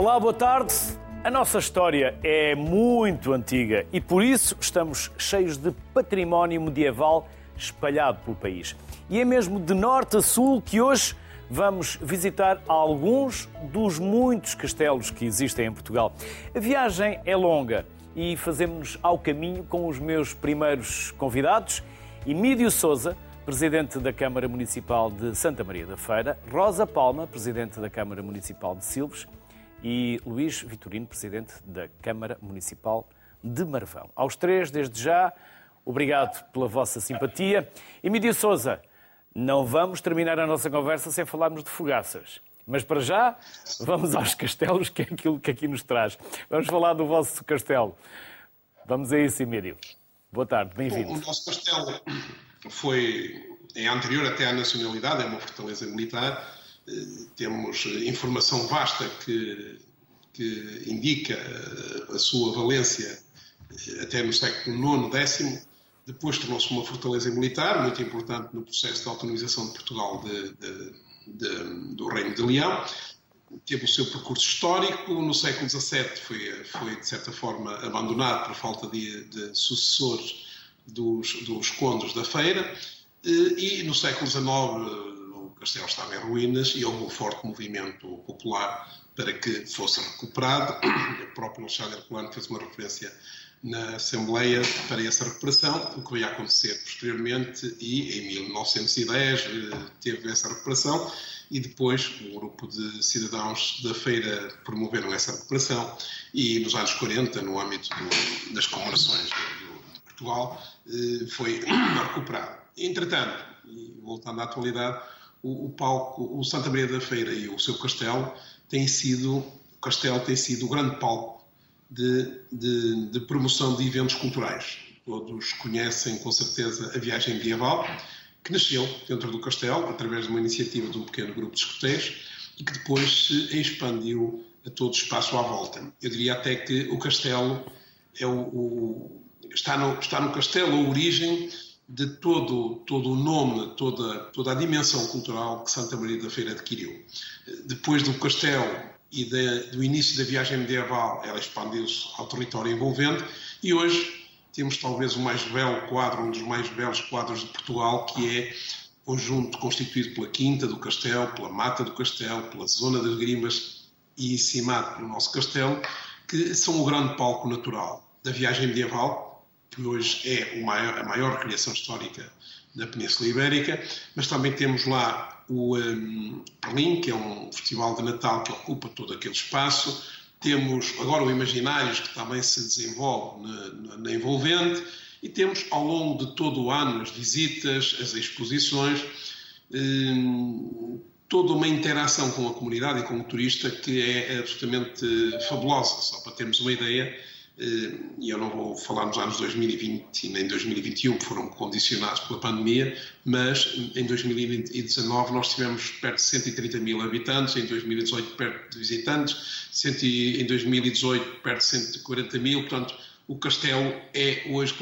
Olá, boa tarde. A nossa história é muito antiga e por isso estamos cheios de património medieval espalhado pelo país. E é mesmo de norte a sul que hoje vamos visitar alguns dos muitos castelos que existem em Portugal. A viagem é longa e fazemos-nos ao caminho com os meus primeiros convidados, Emílio Souza, presidente da Câmara Municipal de Santa Maria da Feira, Rosa Palma, presidente da Câmara Municipal de Silves e Luís Vitorino, presidente da Câmara Municipal de Marvão. Aos três, desde já, obrigado pela vossa simpatia. Emílio Souza, não vamos terminar a nossa conversa sem falarmos de fogaças. Mas para já, vamos aos castelos, que é aquilo que aqui nos traz. Vamos falar do vosso castelo. Vamos a isso, Emílio. Boa tarde, bem-vindo. O nosso castelo foi, é anterior até à nacionalidade, é uma fortaleza militar. Eh, temos informação vasta que, que indica a sua valência eh, até no século IX, X, depois tornou-se uma fortaleza militar, muito importante no processo de autonomização de Portugal de, de, de, do Reino de Leão. Teve o seu percurso histórico. No século XVII foi, foi de certa forma, abandonado por falta de, de sucessores dos, dos condes da feira. E no século XIX castelo estava em ruínas e houve um forte movimento popular para que fosse recuperado. O próprio Alexandre Herculano fez uma referência na Assembleia para essa recuperação, o que veio a acontecer posteriormente e em 1910 eh, teve essa recuperação e depois o grupo de cidadãos da feira promoveram essa recuperação e nos anos 40, no âmbito do, das comemorações de Portugal, eh, foi recuperado. Entretanto, voltando à atualidade, o, o palco, o Santa Maria da Feira e o seu castelo tem sido, o castelo tem sido o grande palco de, de, de, promoção de eventos culturais. Todos conhecem com certeza a viagem medieval, que nasceu dentro do castelo, através de uma iniciativa de um pequeno grupo de escoteiros, e que depois se expandiu a todo o espaço à volta. Eu diria até que o castelo é o, o, está, no, está no castelo a origem de todo, todo o nome, toda, toda a dimensão cultural que Santa Maria da Feira adquiriu. Depois do castelo e de, do início da viagem medieval, ela expandiu-se ao território envolvente e hoje temos talvez o mais belo quadro, um dos mais belos quadros de Portugal, que é conjunto constituído pela Quinta do Castelo, pela Mata do Castelo, pela Zona das Grimas e encimado pelo nosso castelo, que são o grande palco natural da viagem medieval, que hoje é maior, a maior recriação histórica da Península Ibérica, mas também temos lá o um, Berlim, que é um festival de Natal que ocupa todo aquele espaço. Temos agora o Imaginários, que também se desenvolve na, na, envolvente. E temos ao longo de todo o ano as visitas, as exposições, um, toda uma interação com a comunidade e com o turista que é absolutamente fabulosa. Só para termos uma ideia, e eu não vou falar nos anos 2020 nem 2021, que foram condicionados pela pandemia, mas em 2019 nós tivemos perto de 130 mil habitantes, em 2018 perto de visitantes, em 2018 perto de 140 mil, portanto o Castelo é hoje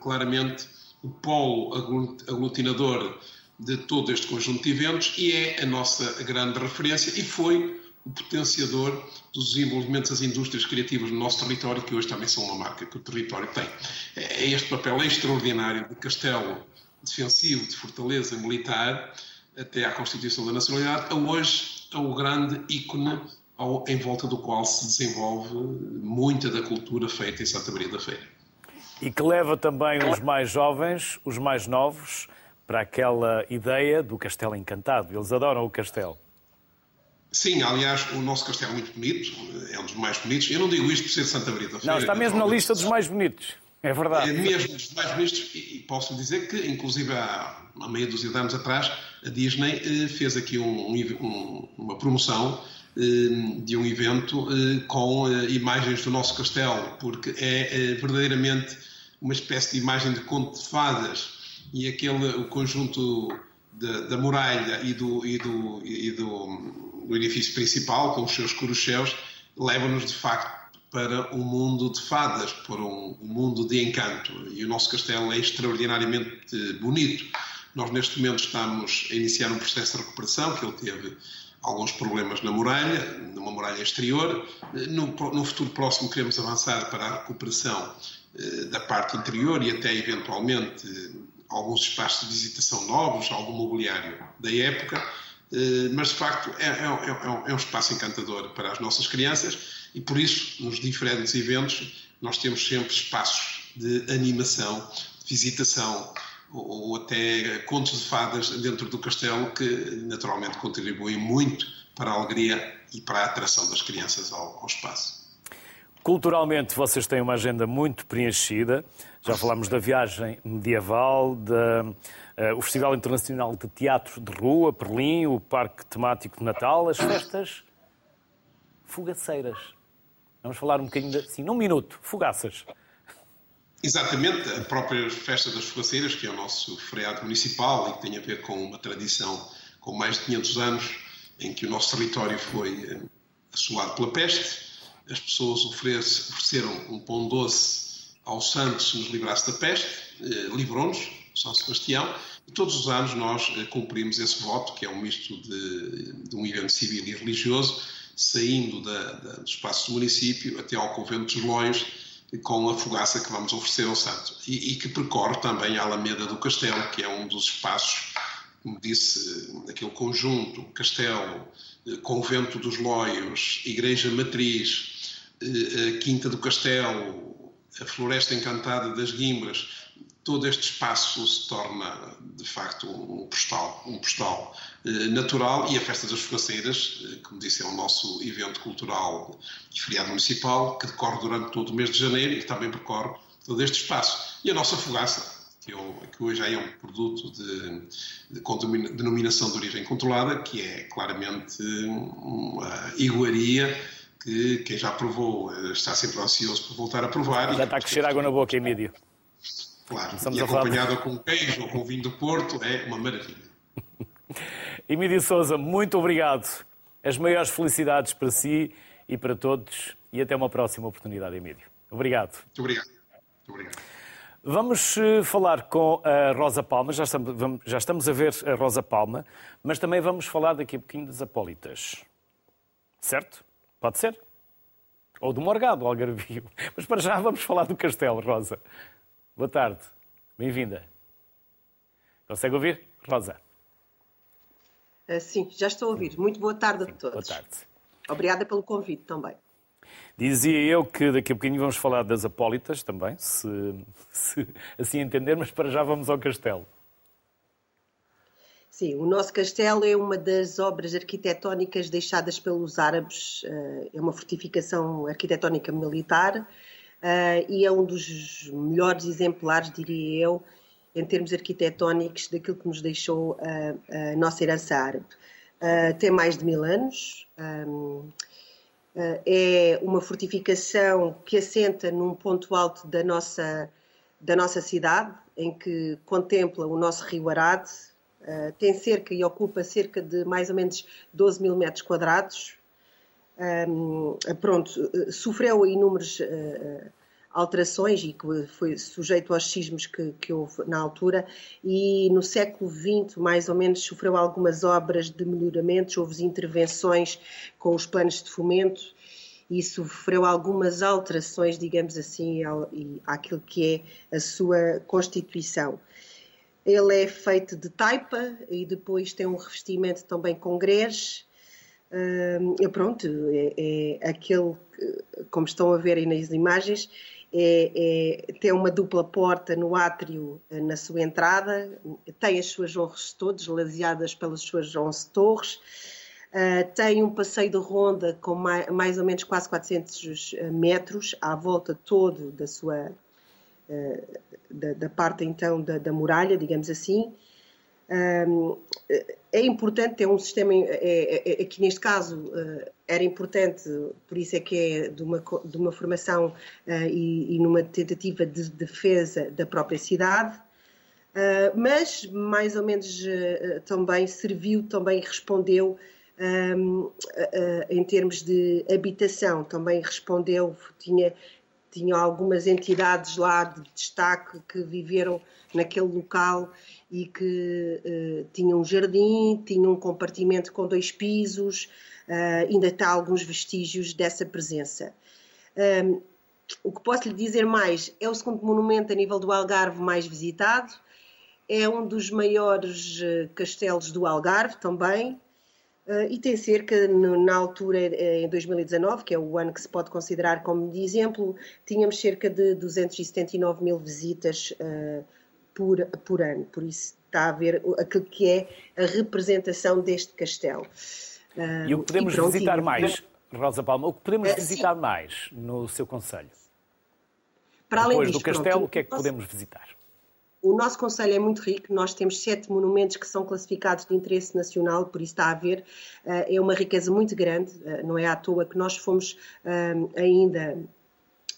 claramente o polo aglutinador de todo este conjunto de eventos e é a nossa grande referência e foi o potenciador dos desenvolvimentos das indústrias criativas no nosso território, que hoje também são uma marca que o território tem. É este papel extraordinário de castelo defensivo, de fortaleza militar, até à constituição da nacionalidade, a hoje é o grande ícone ao, em volta do qual se desenvolve muita da cultura feita em Santa Maria da Feira. E que leva também os mais jovens, os mais novos, para aquela ideia do castelo encantado. Eles adoram o castelo. Sim, aliás, o nosso castelo é muito bonito, é um dos mais bonitos. Eu não digo isto por ser Santa Feira. Não, está mesmo na lista dos mais bonitos. É verdade. É mesmo dos mais bonitos e posso dizer que, inclusive, há uma meia dúzia de anos atrás, a Disney eh, fez aqui um, um, uma promoção eh, de um evento eh, com imagens do nosso castelo, porque é verdadeiramente uma espécie de imagem de conto de fadas e aquele, o conjunto da, da muralha e do, e do, e do do edifício principal, com os seus corucheus, leva-nos de facto para um mundo de fadas, para um, um, mundo de encanto. E o nosso castelo é extraordinariamente bonito. Nós, neste momento, estamos a iniciar um processo de recuperação que ele teve alguns problemas na muralha, numa muralha exterior. No, no futuro próximo queremos avançar para a recuperação eh, da parte interior e até eventualmente alguns espaços de visitação novos, algum mobiliário da época, mas de facto é, é, é, é, um espaço encantador para as nossas crianças e por isso, nos diferentes eventos, nós temos sempre espaços de animação, visitação ou até contos de fadas dentro do castelo que naturalmente contribuem muito para a alegria e para a atração das crianças ao, ao espaço. Culturalmente, vocês têm uma agenda muito preenchida. Já falámos da viagem medieval, da, uh, o Festival Internacional de Teatro de Rua, Berlim, o Parque Temático de Natal, as festas fugaceiras. Vamos falar um bocadinho, assim, num minuto, fugaças. Exatamente, a própria Festa das Fogaceiras, que é o nosso feriado municipal e que tem a ver com uma tradição com mais de 500 anos, em que o nosso território foi eh, assolado pela peste. As pessoas ofereceram um pão doce ao santo se nos livrasse da peste, eh, livrou-nos, São Sebastião, e todos os anos nós eh, cumprimos esse voto, que é um misto de, de um evento civil e religioso, saindo da, da, do espaço do município até ao convento dos Loios, com a fogaça que vamos oferecer ao santo. E, e, que percorre também a Alameda do Castelo, que é um dos espaços, como disse, aquele conjunto, castelo, eh, convento dos Loios, igreja matriz, eh, Quinta do Castelo, a Floresta Encantada das Guimbras, todo este espaço se torna, de facto, um postal, um postal eh, natural e a Festa das Fogaceiras, eh, como disse, é o nosso evento cultural e feriado municipal que decorre durante todo o mês de janeiro e que também percorre todo este espaço. E a nossa fogaça, que, eu, que hoje é um produto de, de, de denominação de origem controlada, que é claramente uma iguaria que quem já provou eh, está sempre ansioso por voltar a provar. Já está a crescer água na boca, Emílio. Claro, Começamos e acompanhada com queijo ou com vinho do Porto é uma maravilha. Emílio Souza, muito obrigado. As maiores felicidades para si e para todos e até uma próxima oportunidade, Emílio. Obrigado. Muito obrigado. Muito obrigado. Vamos eh, falar com a Rosa Palma, já estamos, já estamos a ver a Rosa Palma, mas também vamos falar daqui a pouquinho das Apólitas. Certo? Pode ser? Ou do Morgado, Algarvio. Mas para já vamos falar do Castelo, Rosa. Boa tarde. Bem-vinda. Consegue ouvir, Rosa? Uh, sim, já estou a ouvir. Muito boa tarde sim, a todos. Boa tarde. Obrigada pelo convite também. Dizia eu que daqui a bocadinho vamos falar das Apólitas também, se, se assim entender, mas para já vamos ao castelo. Sim, o nosso castelo é uma das obras arquitetónicas deixadas pelos árabes, eh, é uma fortificação arquitetónica militar uh, e é um dos melhores exemplares, diria eu, em termos arquitetónicos, daquilo que nos deixou a, a nossa herança árabe. Tem mais de mil anos, é uma fortificação que assenta num ponto alto da nossa, da nossa cidade, em que contempla o nosso rio Arade, uh, tem cerca e ocupa cerca de mais ou menos 12 mil metros quadrados, um, pronto, sofreu inúmeras uh, alterações e que foi sujeito aos sismos que, que, houve na altura e no século XX mais ou menos sofreu algumas obras de melhoramentos, houve intervenções com os planos de fomento e sofreu algumas alterações, digamos assim, ao, àquilo que é a sua constituição. Ele é feito de taipa e depois tem um revestimento também com grés, Uh, pronto, é, é, aquele, como estão a ver aí nas imagens, é, é, tem uma dupla porta no átrio eh, na sua entrada, tem as suas honras todas, laseadas pelas suas 11 torres, uh, tem um passeio de ronda com mais, mais, ou menos quase 400 eh, metros à volta todo da sua da, da, parte então da, da muralha, digamos assim, é importante ter um sistema, é, é, é, que neste caso eh, era importante, por isso é que é de uma, de uma formação eh, e, e numa tentativa de defesa da própria cidade, Uh, mas mais ou menos também serviu, também respondeu um, em termos de habitação, também respondeu, tinha tinham algumas entidades lá de destaque que viveram naquele local e que uh, tinham um jardim, tinham um compartimento com dois pisos, uh, ainda está alguns vestígios dessa presença. Um, o que posso lhe dizer mais, é o segundo monumento a nível do Algarve mais visitado, é um dos maiores uh, castelos do Algarve também, Uh, e tem cerca, na altura, em 2019, que é o ano que se pode considerar como de exemplo, tínhamos cerca de 279 mil visitas uh, por, por ano. Por isso está a ver aquilo que é a representação deste castelo. Uh, e o que podemos pronto, visitar mais, Rosa Palma, o que podemos visitar sim. mais no seu Conselho? Para Depois além disto, do castelo, pronto, o que é que podemos visitar? O nosso Conselho é muito rico, nós temos sete monumentos que são classificados de interesse nacional, por isso está a ver, eh, é uma riqueza muito grande, eh, não é à toa que nós fomos eh, ainda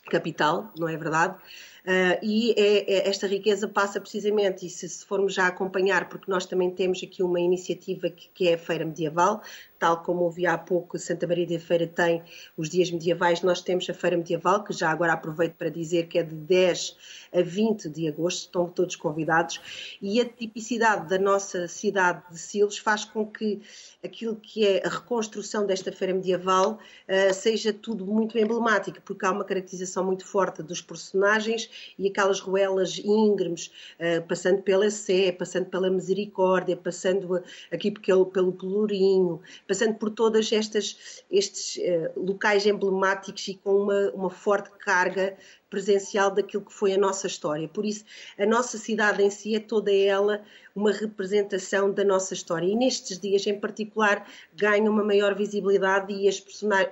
capital, não é verdade? Uh, e é, é, esta riqueza passa precisamente, e se, se, formos já acompanhar, porque nós também temos aqui uma iniciativa que, que, é a Feira Medieval, tal como ouvi há pouco, Santa Maria da Feira tem os dias medievais, nós temos a Feira Medieval, que já agora aproveito para dizer que é de 10 a 20 de agosto, estão todos convidados, e a tipicidade da nossa cidade de Silos faz com que aquilo que é a reconstrução desta feira medieval uh, seja tudo muito emblemático, porque há uma caracterização muito forte dos personagens e aquelas ruelas íngremes, uh, passando pela Sé, passando pela Misericórdia, passando aqui pelo, pelo Pelourinho, passando por todas estas estes uh, locais emblemáticos e com uma, uma forte carga presencial daquilo que foi a nossa história. Por isso, a nossa cidade em si é toda ela uma representação da nossa história. E nestes dias, em particular, ganha uma maior visibilidade e as,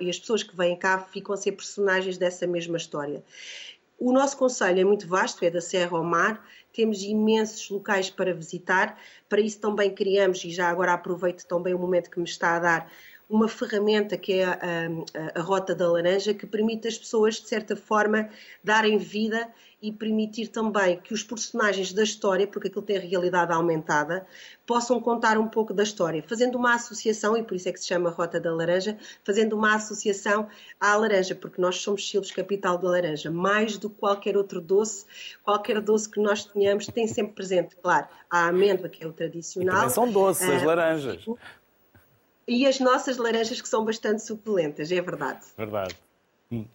e as pessoas que vêm cá ficam a ser personagens dessa mesma história. O nosso conselho é muito vasto, é da Serra ao Mar, temos imensos locais para visitar. Para isso também criamos, e já agora aproveito também o momento que me está a dar, uma ferramenta que é a, a, a, Rota da Laranja, que permite às pessoas, de certa forma, darem vida e permitir também que os personagens da história, porque aquilo tem realidade aumentada, possam contar um pouco da história, fazendo uma associação, e por isso é que se chama Rota da Laranja, fazendo uma associação à laranja, porque nós somos Silves capital da laranja. Mais do que qualquer outro doce, qualquer doce que nós tenhamos tem sempre presente, claro, a amêndoa, que é o tradicional. E são doces, as ah, laranjas. E as nossas laranjas que são bastante suculentas, é verdade. Verdade. Hum.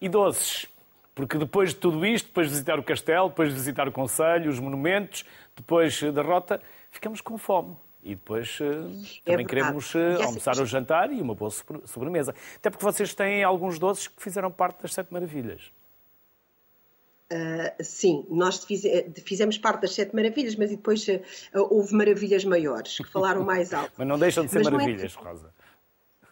E doces? Porque depois de tudo isto, depois de visitar o castelo, depois de visitar o conselho, os monumentos, depois da rota, ficamos com fome. E depois uh, também queremos uh, almoçar ou jantar e uma boa sobremesa. Até porque vocês têm alguns doces que fizeram parte das Sete Maravilhas. Uh, sim, nós fizemos parte das Sete Maravilhas, mas depois uh, houve maravilhas maiores, que falaram mais alto. mas não deixam de ser mas maravilhas, é... Rosa.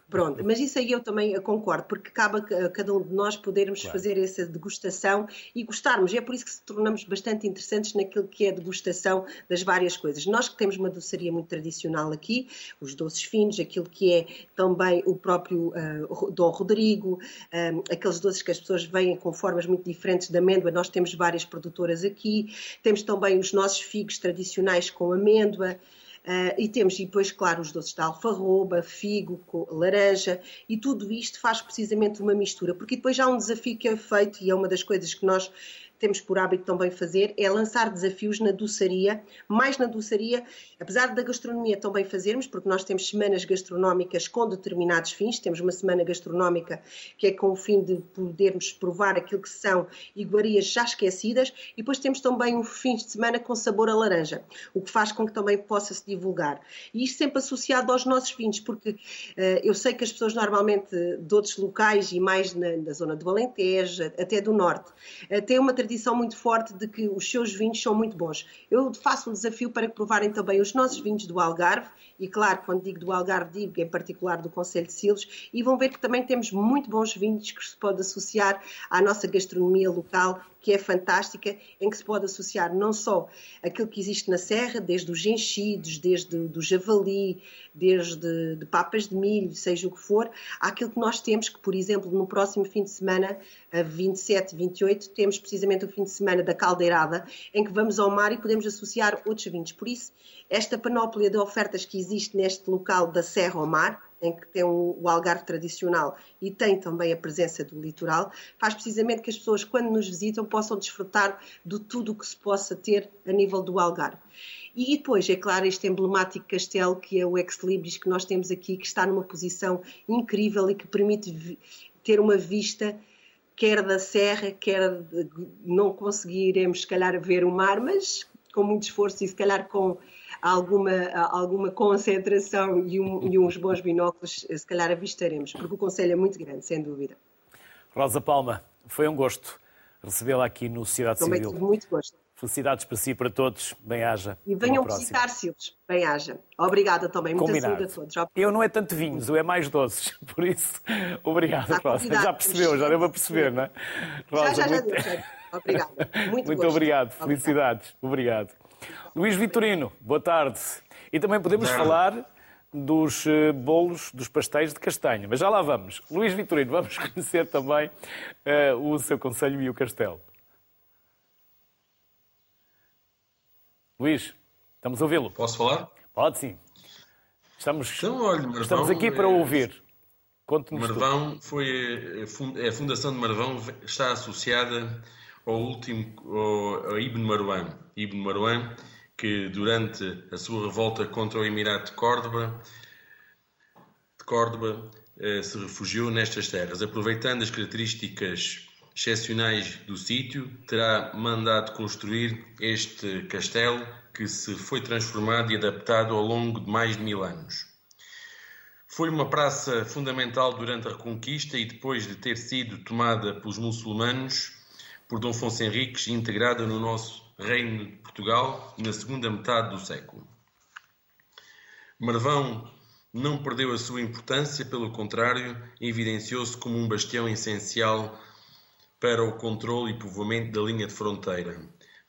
Pronto, mas isso aí eu também concordo, porque cabe a cada um de nós podermos claro. fazer essa degustação e gostarmos. E é por isso que se tornamos bastante interessantes naquilo que é a degustação das várias coisas. Nós que temos uma doçaria muito tradicional aqui, os doces finos, aquilo que é também o próprio uh, Dom Rodrigo, um, ah, aqueles doces que as pessoas veem com formas muito diferentes de amêndoa, nós temos várias produtoras aqui, temos também os nossos figos tradicionais com amêndoa. Uh, e temos depois, claro, os doces de alfarroba, figo, laranja, e tudo isto faz precisamente uma mistura, porque depois há um desafio que é feito, e é uma das coisas que nós temos por hábito também fazer é lançar desafios na doçaria, mais na doçaria, apesar da gastronomia também fazermos, porque nós temos semanas gastronómicas com determinados fins, temos uma semana gastronómica que é com o fim de podermos provar aquilo que são iguarias já esquecidas, e depois temos também um fim de semana com sabor a laranja, o que faz com que também possa se divulgar. E isto sempre associado aos nossos vinhos, porque uh, eu sei que as pessoas normalmente de outros locais e mais na, na zona do Alentejo, até do Norte, uh, têm uma tradição muito forte de que os seus vinhos são muito bons. Eu faço um desafio para que provarem também os nossos vinhos do Algarve, e claro, quando digo do Algarve, digo em particular do Conselho de Silos, e vão ver que também temos muito bons vinhos que se pode associar à nossa gastronomia local que é fantástica, em que se pode associar não só aquilo que existe na serra, desde os enchidos, desde do javali, desde de papas de milho, seja o que for, àquilo que nós temos, que por exemplo no próximo fim de semana, a 27, 28, temos precisamente o fim de semana da caldeirada, em que vamos ao mar e podemos associar outros vinhos. Por isso, esta panóplia de ofertas que existe neste local da Serra ao Mar, em que tem o Algarve tradicional e tem também a presença do litoral, faz precisamente que as pessoas, quando nos visitam, possam desfrutar de tudo o que se possa ter a nível do Algarve. E depois, é claro, este emblemático castelo que é o Ex Libris que nós temos aqui, que está numa posição incrível e que permite ter uma vista quer da serra, quer de, não conseguiremos se calhar ver o mar, mas com muito esforço e se calhar com alguma, alguma concentração e, um, e uns bons binóculos, se calhar avistaremos, porque o Conselho é muito grande, sem dúvida. Rosa Palma, foi um gosto recebê-la aqui no Sociedade Também Civil. Também muito gosto. Felicidades para si e para todos. Bem-haja. E venham visitar Silves. Bem-haja. Obrigada também. Muita Combinado. saúde a todos. Eu não é tanto vinhos, eu é mais doces. Por isso, obrigado, Rosa. Já percebeu, já deu a perceber, não é? Rosa, já, já, muito... já deu. Obrigada. Muito, muito obrigado. Felicidades. Obrigado. Luís Vitorino, boa tarde. E também podemos falar dos uh, bolos, dos pastéis de castanha. Mas já lá vamos. Luís Vitorino, vamos conhecer também uh, o seu conselho e o castelo. Luís, estamos a ouvi-lo. Posso falar? Pode sim. Estamos, então, olha, Marvão, estamos aqui para ouvir. Conte-nos Marvão tudo. foi a Fundação de Marvão está associada ao último ao, ao Ibn Marwan. Ibn Marwan que durante a sua revolta contra o Emirato de Córdoba, de Córdoba eh, se refugiou nestas terras, aproveitando as características excepcionais do sítio, terá mandado construir este castelo que se foi transformado e adaptado ao longo de mais de mil anos. Foi uma praça fundamental durante a Reconquista e depois de ter sido tomada pelos muçulmanos, por Dom Afonso Henriques integrada no nosso Reino de Portugal na segunda metade do século. Marvão não perdeu a sua importância, pelo contrário, evidenciou-se como um bastião essencial para o controle e povoamento da linha de fronteira,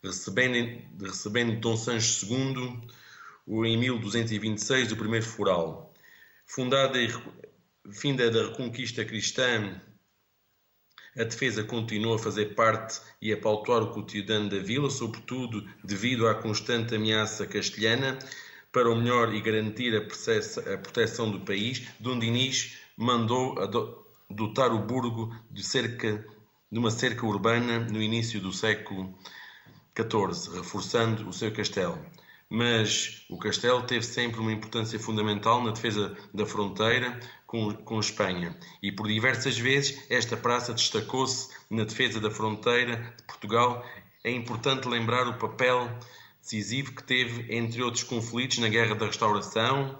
recebendo, recebendo Dom Sancho II em 1226 o primeiro foral. Fundada e finda da reconquista cristã, a defesa continuou a fazer parte e a pautar o cotidiano da vila, sobretudo devido à constante ameaça castelhana, para o melhor e garantir a, proteção do país, Dom Dinis mandou dotar o burgo de cerca de uma cerca urbana no início do século XIV, reforçando o seu castelo. Mas o castelo teve sempre uma importância fundamental na defesa da fronteira com, com Espanha e por diversas vezes esta praça destacou-se na defesa da fronteira de Portugal. É importante lembrar o papel decisivo que teve, entre outros conflitos, na Guerra da Restauração,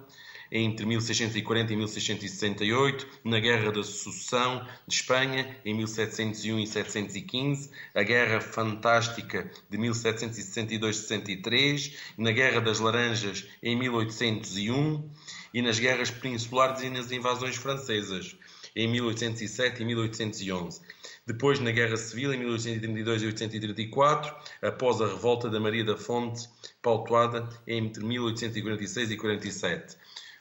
entre 1640 e 1668, na Guerra da Sucessão de Espanha, em 1701 e 715, a Guerra Fantástica de 1762-63, na Guerra das Laranjas, em 1801, e nas Guerras Peninsulares e nas invasões francesas, em 1807 e 1811. Depois, na Guerra Civil, em 1832 e 1834, após a revolta da Maria da Fonte, pautuada entre 1846 e 47.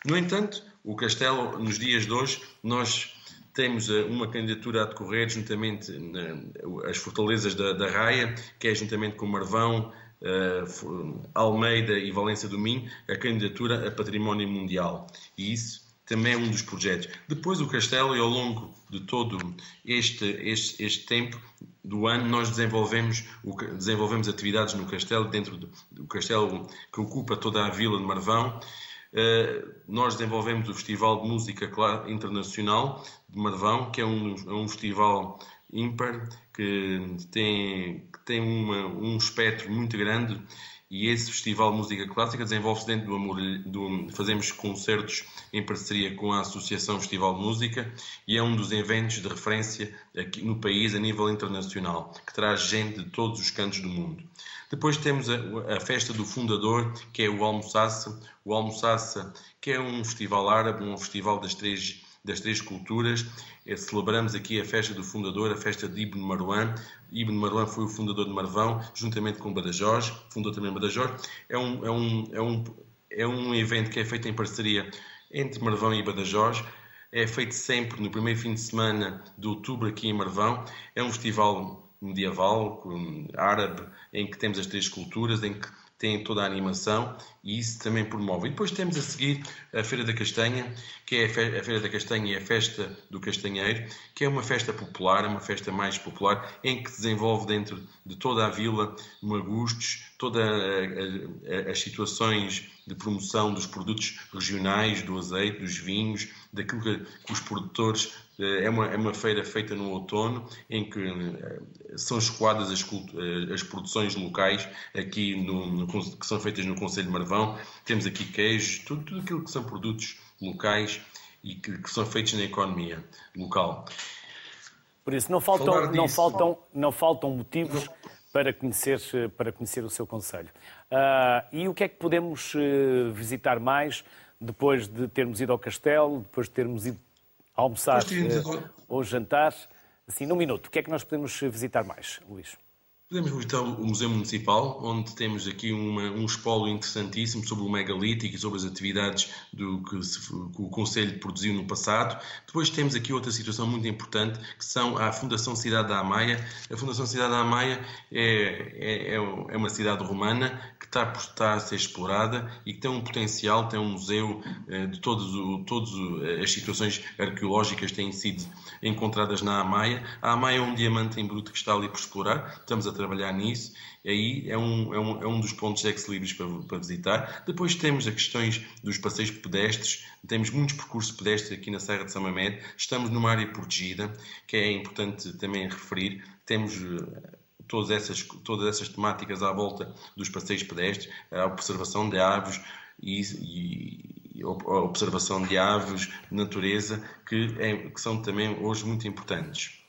No entanto, o Castelo, nos dias de hoje, nós temos eh, uma candidatura a decorrer juntamente nas fortalezas da, da Raia, que é juntamente com Marvão, uh, Almeida e Valência do Minho, a candidatura a património mundial. E isso também é um dos projetos. Depois o Castelo, e ao longo de todo este, este, este tempo do ano, nós desenvolvemos, desenvolvemos atividades no Castelo, dentro do, do Castelo que ocupa toda a vila de Marvão, nós desenvolvemos o Festival de Música Internacional de Marvão, que é um, é um festival ímpar, que tem, que tem uma, um espectro muito grande e esse Festival de Música Clássica desenvolve-se dentro do, Amor, do Fazemos concertos em parceria com a Associação Festival de Música e é um dos eventos de referência aqui no país a nível internacional, que traz gente de todos os cantos do mundo. Depois temos a, a festa do fundador, que é o Almoçaça. O Almoçaça, que é um festival árabe, um festival das três, das três culturas. É, celebramos aqui a festa do fundador, a festa de Ibn Marwan. Ibn Marwan foi o fundador de Marvão, juntamente com Badajoz, fundou também Badajoz. É um, é um, é um, é um evento que é feito em parceria entre Marvão e Badajoz. É feito sempre no primeiro fim de semana de outubro aqui em Marvão. É um festival medieval, árabe, em que temos as três culturas, em que tem toda a animação e isso também promove. E depois temos a seguir a Feira da Castanha, que é a Feira da Castanha e a Festa do Castanheiro, que é uma festa popular, uma festa mais popular, em que se desenvolve dentro de toda a vila magustos, todas as situações de promoção dos produtos regionais, do azeite, dos vinhos, daquilo que os produtores eh, é uma, é uma feira feita no outono em que eh, são escoadas as, eh, as produções locais aqui no, no, que são feitas no Conselho de Marvão. Temos aqui queijos, tudo, tudo aquilo que são produtos locais e que, que são feitos na economia local. Por isso, não faltam, não faltam, não faltam motivos para conhecer, para conhecer o seu Conselho. Uh, e o que é que podemos uh, visitar mais depois de termos ido ao castelo, depois de termos ido almoçar uh, ou jantar? Assim, num minuto, o que é que nós podemos visitar mais, Luís? Podemos visitar o Museu Municipal, onde temos aqui uma, um espólio interessantíssimo sobre o megalítico e sobre as atividades do que, se, que, o Conselho produziu no passado. Depois temos aqui outra situação muito importante, que são a Fundação Cidade da Amaia. A Fundação Cidade da Amaia é, é, é, é uma cidade romana que está estar a ser explorada e que tem um potencial, tem um museu eh, de todas as situações arqueológicas que têm sido encontradas na Amaia. A Amaia é um diamante em bruto que está ali por explorar. Estamos a trabalhar nisso, aí é um, é um, é um dos pontos ex-libris para, para, visitar. Depois temos as questões dos passeios pedestres, temos muitos percursos pedestres aqui na Serra de São Mamede, estamos numa área protegida, que é importante também referir, temos eh, todas essas, todas essas temáticas à volta dos passeios pedestres, a observação de aves e, e a observação de aves, natureza, que, é, que são também hoje muito importantes.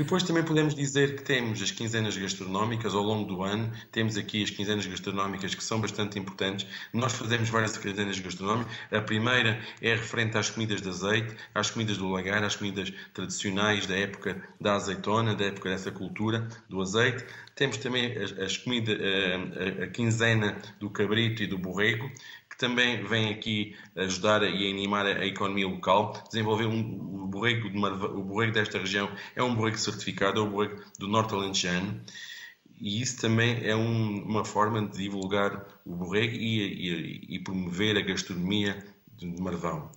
Depois também podemos dizer que temos as quinzenas gastronómicas ao longo do ano, temos aqui as quinzenas gastronómicas que são bastante importantes. Nós fazemos várias quinzenas gastronómicas. A primeira é referente às comidas de azeite, às comidas do lagar, às comidas tradicionais da época da azeitona, da época dessa cultura do azeite. Temos também as, as a, a, a quinzena do cabrito e do borrego, também vem aqui ajudar e animar a economia local, desenvolver um, o, borrego de o borrego desta região é um borrego certificado, é o borrego do Norte Alentejano, e isso também é um, uma forma de divulgar o borrego e, e, e promover a gastronomia de Marvão.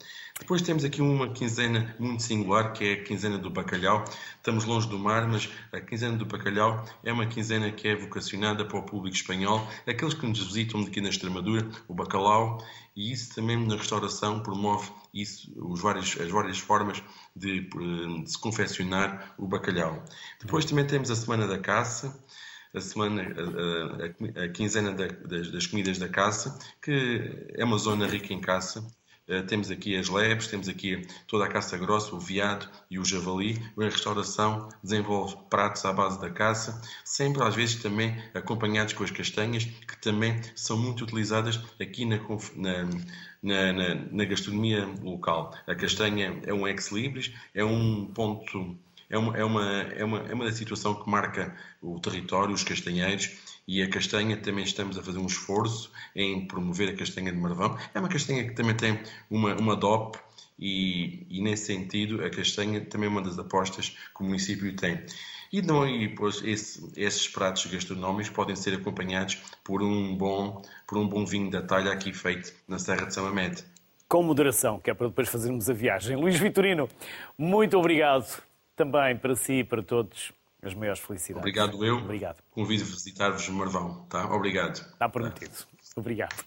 Depois temos aqui uma quinzena muito singular, que é a quinzena do bacalhau. Estamos longe do mar, mas a quinzena do bacalhau é uma quinzena que é vocacionada para o público espanhol, aqueles que nos visitam aqui na Extremadura, o bacalhau, e isso também na restauração promove isso, os vários, as várias formas de, de se confeccionar o bacalhau. Depois também temos a Semana da Caça, a semana, a, a, a quinzena da, das, das, comidas da caça, que é uma zona rica em caça, eh, temos aqui as lebres, temos aqui toda a caça grossa, o veado e o javali. A restauração desenvolve pratos à base da caça, sempre às vezes também acompanhados com as castanhas, que também são muito utilizadas aqui na, na, na, na gastronomia local. A castanha é um ex-libris, é um ponto é uma, é, uma, é, uma, é uma situação que marca o território, os castanheiros, e a castanha também estamos a fazer um esforço em promover a castanha de Marvão. É uma castanha que também tem uma, uma DOP e, e, nesse sentido a castanha também é uma das apostas que o município tem. E, não, e pois, esse, esses pratos gastronómicos podem ser acompanhados por um bom, por um bom vinho da talha aqui feito na Serra de São Amete. Com moderação, que é para depois fazermos a viagem. Luís Vitorino, muito obrigado também para si e para todos as maiores felicidades. Obrigado eu. Obrigado. Convido a visitar-vos Marvão, tá? Obrigado. Está prometido. Obrigado.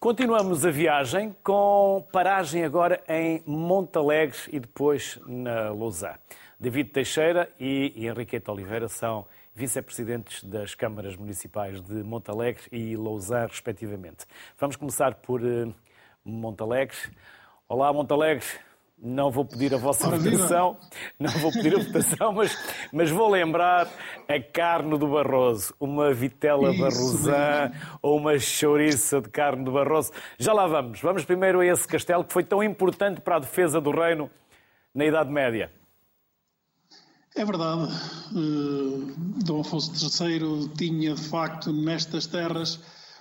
Continuamos a viagem com paragem agora em Montalegre e depois na Lousã. David Teixeira e Henriqueta Oliveira são vice-presidentes das câmaras municipais de Montalegre e Lousã, respectivamente. Vamos começar por uh, Montalegre. Olá, Montalegre. Não vou pedir a vossa votação, não vou pedir a votação, mas, mas vou lembrar a carne do Barroso, uma vitela Isso, barrosã ou uma chouriça de carne do Barroso. Já lá vamos. Vamos primeiro a esse castelo que foi tão importante para a defesa do reino na Idade Média. É verdade. Uh, Dom Afonso III tinha, de facto, nestas terras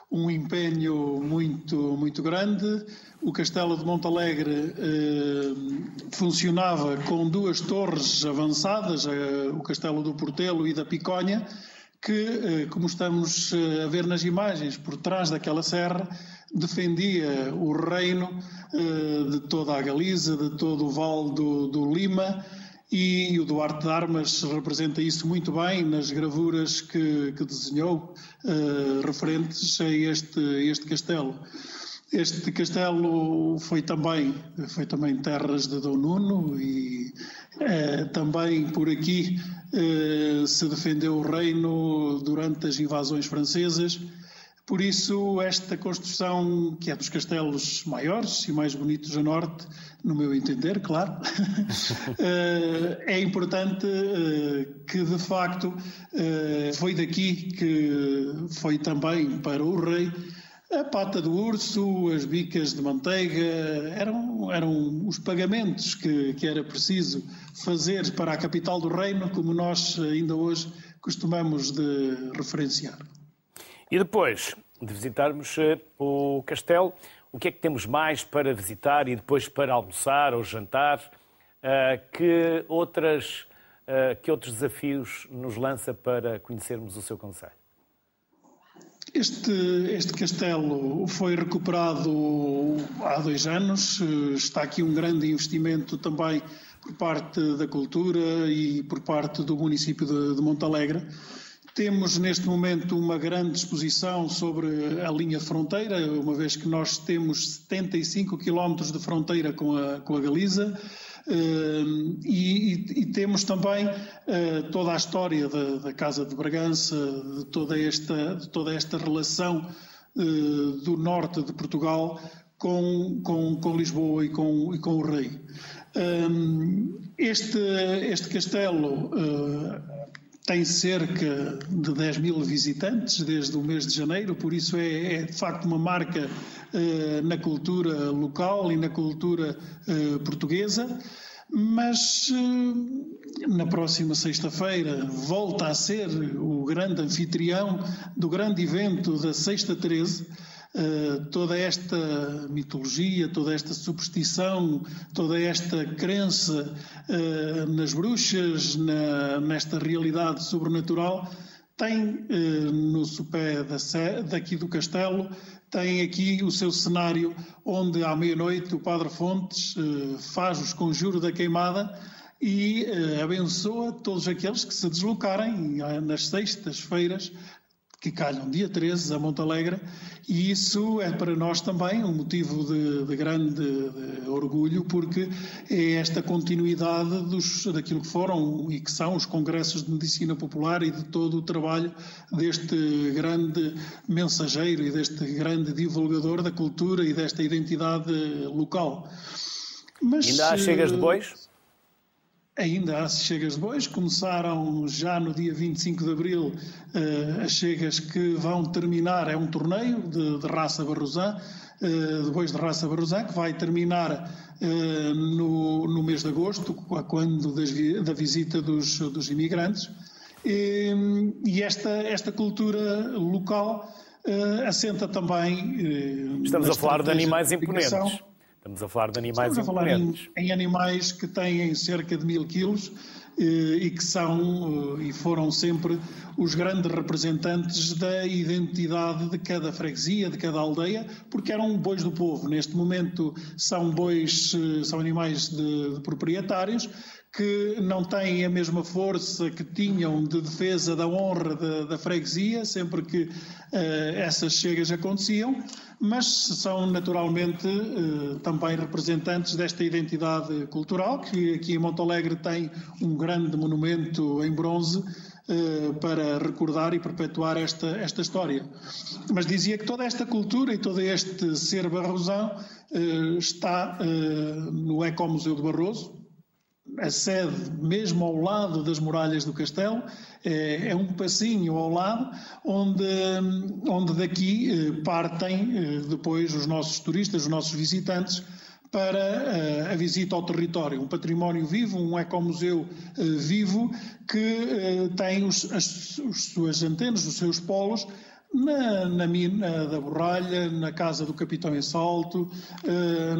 um empenho muito, muito grande. O Castelo de Montalegre eh, funcionava com duas torres avançadas, eh, o Castelo do Portelo e da Piconha, que, como estamos a ver nas imagens, por trás daquela serra, defendia o reino de toda a Galiza, de todo o Vale do, do Lima, e o Duarte de Armas representa isso muito bem nas gravuras que, que desenhou uh, referentes a este, este castelo. Este castelo foi também, foi também terras de Dom Nuno e uh, também por aqui uh, se defendeu o reino durante as invasões francesas por isso, esta construção, que é dos castelos maiores e mais bonitos a norte, no meu entender, claro, eh, é importante eh, que, de facto, eh, foi daqui que foi também para o rei a pata do urso, as bicas de manteiga, eram, eram os pagamentos que, que era preciso fazer para a capital do reino, como nós ainda hoje costumamos de referenciar. E depois de visitarmos eh, o castelo, o que é que temos mais para visitar e depois para almoçar ou jantar? Eh, que, outras, eh, que outros desafios nos lança para conhecermos o seu conselho? Este, este, castelo foi recuperado há dois anos. Está aqui um grande investimento também por parte da cultura e por parte do município de, de Montalegre. Temos neste momento uma grande exposição sobre a linha de fronteira, uma vez que nós temos 75 quilómetros de fronteira com a, com a Galiza. Uh, e, e, temos também uh, toda a história da, da, Casa de Bragança, de toda esta, de toda esta relação uh, do norte de Portugal com, com, com Lisboa e com, e com o rei. Este, este castelo tem cerca de 10 mil visitantes desde o mês de janeiro, por isso é, é de facto uma marca eh, na cultura local e na cultura eh, portuguesa. Mas eh, na próxima sexta-feira volta a ser o grande anfitrião do grande evento da Sexta 13 eh, toda esta mitologia, toda esta superstição, toda esta crença uh, nas bruxas, na, nesta realidade sobrenatural, tem uh, no sopé da, daqui do castelo, tem aqui o seu cenário onde à meia-noite o Padre Fontes faz os conjuros da queimada e abençoa todos aqueles que se deslocarem nas sextas-feiras que calham dia 13 a Montalegre e isso é para nós também um motivo de, de grande de orgulho porque é esta continuidade dos, daquilo que foram e que são os congressos de medicina popular e de todo o trabalho deste grande mensageiro e deste grande divulgador da cultura e desta identidade local. Mas, Ainda há chegas de bois? Ainda há chegas de bois, começaram já no dia 25 de abril uh, as chegas que vão terminar, é um torneio de, de raça barrosã, uh, de bois de raça barrosã, que vai terminar uh, no, no, mês de agosto, quando das, da visita dos, dos imigrantes. E, e esta, esta cultura local assenta também. Estamos a falar de animais imponentes Estamos a falar de animais Estamos a falar em, em, animais que têm cerca de mil quilos eh, e que são eh, e foram sempre os grandes representantes da identidade de cada freguesia, de cada aldeia, porque eram bois do povo. Neste momento são bois, eh, são animais de, de proprietários que não têm a mesma força que tinham de defesa da honra da, da freguesia, sempre que uh, essas chegas aconteciam, mas são naturalmente uh, também representantes desta identidade cultural, que aqui em Montalegre tem um grande monumento em bronze uh, para recordar e perpetuar esta, esta história. Mas dizia que toda esta cultura e todo este ser barrosão está no Ecomuseu de Barroso, a sede mesmo ao lado das muralhas do castelo, é, é um passinho ao lado, onde, onde daqui eh, partem eh, depois os nossos turistas, os nossos visitantes, para eh, a visita ao território. Um património vivo, um ecomuseu vivo, que tem os, as, as suas antenas, os seus polos, na, na, mina da Borralha, na casa do Capitão em Salto,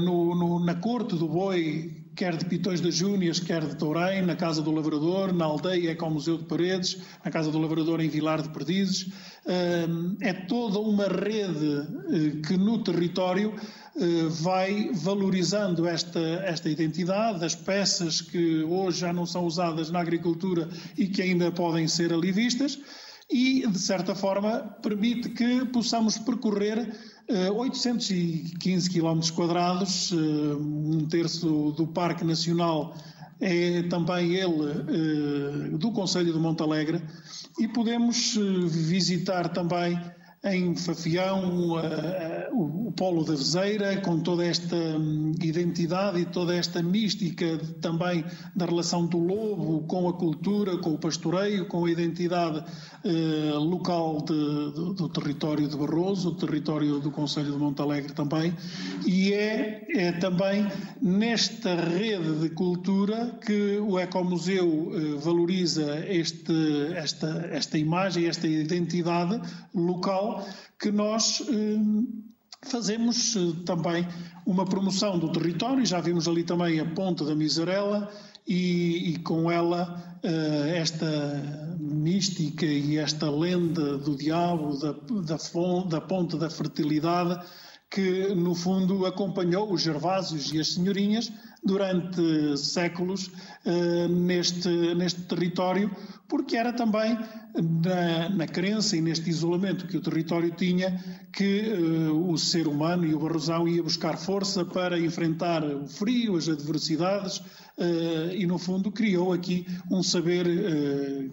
no, no, na corte do Boi, quer de Pitões das Júnias, quer de Tourém, na Casa do Lavrador, na aldeia Ecomuseu de Paredes, na Casa do Lavrador em Vilar de Perdizes. É toda uma rede que no território vai valorizando esta, esta identidade, as peças que hoje já não são usadas na agricultura e que ainda podem ser ali vistas, e, de certa forma, permite que possamos percorrer 815 km quadrados, um terço do Parque Nacional é também ele eh, do Conselho de Montalegre e podemos eh, visitar também em Fafião, o, Polo da Vezeira, com toda esta hum, identidade e toda esta mística também da relação do lobo com a cultura, com o pastoreio, com a identidade eh, local de, de, do território de Barroso, o território do Conselho de Montalegre também, e é, é também nesta rede de cultura que o Ecomuseu eh, valoriza este, esta, esta imagem, esta identidade local que nós eh, fazemos eh, também uma promoção do território, já vimos ali também a Ponta da Miserela e, e com ela eh, esta mística e esta lenda do diabo, da, da, da Ponta da Fertilidade, que no fundo acompanhou os Gervásios e as Senhorinhas durante séculos uh, neste, neste território, porque era também na, na crença e neste isolamento que o território tinha que uh, o ser humano e o barrosão ia buscar força para enfrentar o frio, as adversidades uh, e, no fundo, criou aqui um saber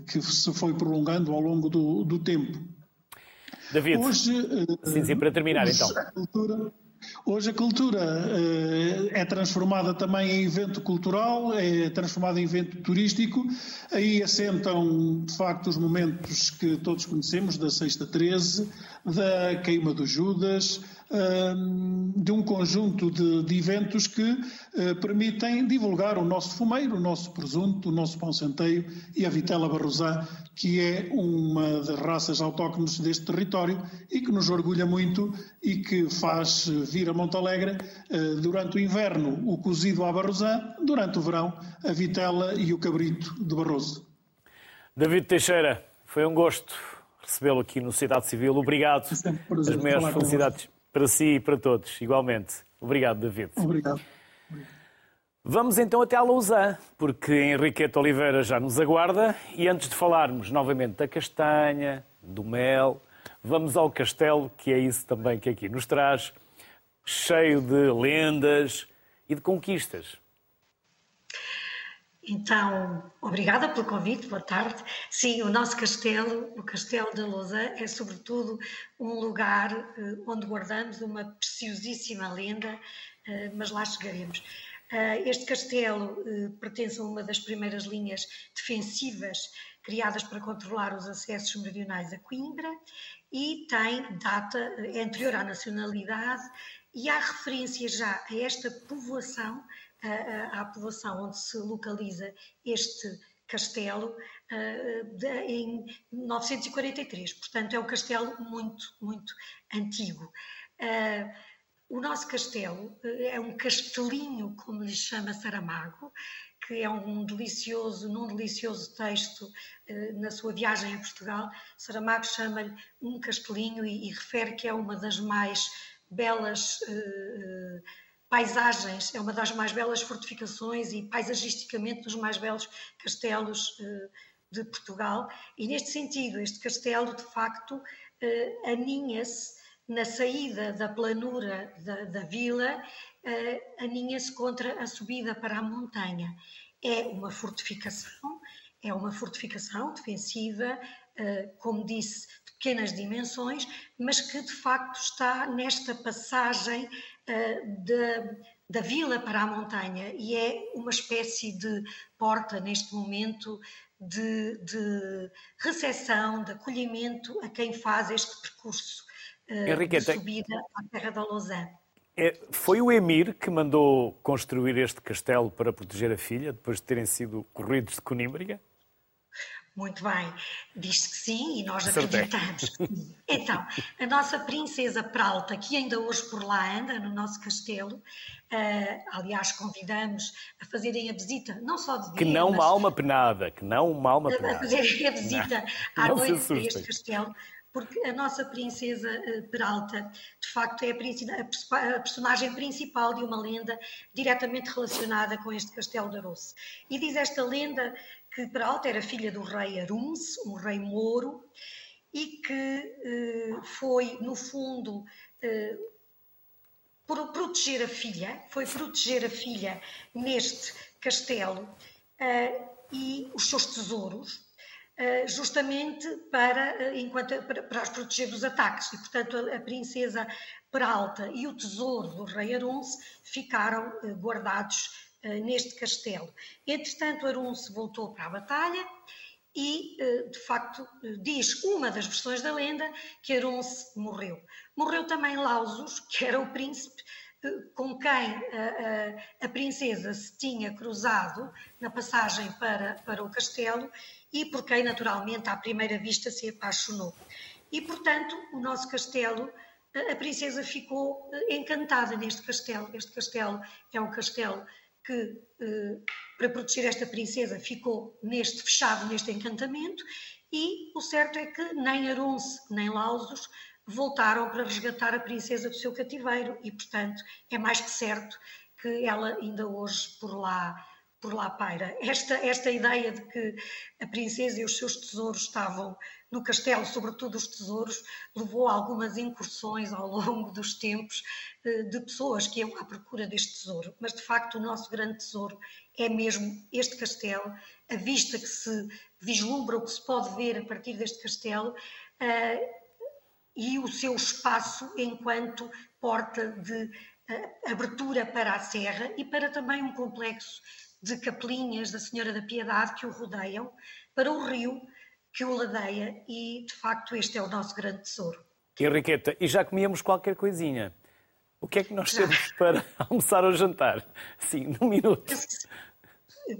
que se foi prolongando ao longo do, do tempo. David, hoje, sim, sim, para terminar então. Hoje a cultura uh, é transformada também em evento cultural, é transformada em evento turístico. Aí assentam, de facto, os momentos que todos conhecemos, da Sexta 13, da Queima do Judas, de um conjunto de, de eventos que uh, permitem divulgar o nosso fumeiro, o nosso presunto, o nosso pão centeio e a vitela barrosá, que é uma das raças autóctones deste território e que nos orgulha muito e que faz vir a Montalegre uh, durante o inverno o cozido à barrosá, durante o verão a vitela e o cabrito de Barroso. David Teixeira, foi um gosto recebê-lo aqui no Cidade Civil. Obrigado. É As maiores felicidades para si e para todos, igualmente. Obrigado, David. Obrigado. Vamos então até a Lausanne, porque Henriqueta Oliveira já nos aguarda. E antes de falarmos novamente da castanha, do mel, vamos ao castelo, que é isso também que aqui nos traz, cheio de lendas e de conquistas. Então, obrigada pelo convite, boa tarde. Sim, o nosso castelo, o Castelo da Lousa, é sobretudo um lugar eh, onde guardamos uma preciosíssima lenda, eh, mas lá chegaremos. Eh, este castelo pertence a uma das primeiras linhas defensivas criadas para controlar os acessos meridionais a Coimbra e tem data é anterior à nacionalidade e há referência já a esta povoação à povoação onde se localiza este castelo em 943. Portanto, é um castelo muito, muito antigo. O nosso castelo é um castelinho, como lhe chama Saramago, que é um delicioso, num delicioso texto na sua viagem a Portugal, Saramago chama-lhe um castelinho e, e, refere que é uma das mais belas uh, paisagens, é uma das mais belas fortificações e paisagisticamente dos mais belos castelos eh, de Portugal. E neste sentido, este castelo de facto eh, aninha-se na saída da planura da, da vila, eh, aninha-se contra a subida para a montanha. É uma fortificação, é uma fortificação defensiva, como disse, de pequenas dimensões, mas que de facto está nesta passagem da, da vila para a montanha e é uma espécie de porta neste momento de, de recepção, de acolhimento a quem faz este percurso uh, de subida à Terra da Lausanne. É, foi o Emir que mandou construir este castelo para proteger a filha, depois de terem sido corridos de Conímbriga? Muito bem, diz que sim e nós acreditamos. Então, a nossa princesa Pralta, que ainda hoje por lá anda, no nosso castelo, uh, aliás, convidamos a fazerem a visita, não só de dia, Que não mas, uma alma penada, que não uma alma penada. A fazerem a visita não, à noite a este castelo, porque a nossa princesa uh, Peralta, de facto, é a, personagem principal de uma lenda diretamente relacionada com este castelo de Aroce. E diz esta lenda que Peralta era filha do rei Aruns, um rei mouro, e que eh, foi, no fundo, eh, por proteger a filha, foi proteger a filha neste castelo eh, e os seus tesouros, justamente para, uh, enquanto, para, os proteger dos ataques. E, portanto, a, princesa Peralta e o tesouro do rei Aronce ficaram uh, guardados eh, neste castelo. Entretanto, Arunce voltou para a batalha e, eh, de facto, eh, diz uma das versões da lenda que Arunce morreu. Morreu também Lausus, que era o príncipe com quem a, a, a, princesa se tinha cruzado na passagem para, para o castelo e por quem, naturalmente, à primeira vista se apaixonou. E, portanto, o nosso castelo, a princesa ficou encantada neste castelo. Este castelo é um castelo que, eh, para proteger esta princesa, ficou neste fechado, neste encantamento, e o certo é que nem Aronce nem Lausos voltaram para resgatar a princesa do seu cativeiro, e, portanto, é mais que certo que ela ainda hoje por lá por lá paira. Esta, esta ideia de que a princesa e os seus tesouros estavam no castelo, sobretudo os tesouros, levou a algumas incursões ao longo dos tempos eh, de pessoas que iam à procura deste tesouro. Mas, de facto, o nosso grande tesouro é mesmo este castelo, a vista que se vislumbra, o que se pode ver a partir deste castelo uh, e o seu espaço enquanto porta de uh, abertura para a serra e para também um complexo de capelinhas da Senhora da Piedade que o rodeiam, para o rio que o ladeia e, de facto, este é o nosso grande tesouro. Henriqueta, e já comíamos qualquer coisinha. O que é que nós já. temos para almoçar ou jantar? Sim, num minuto.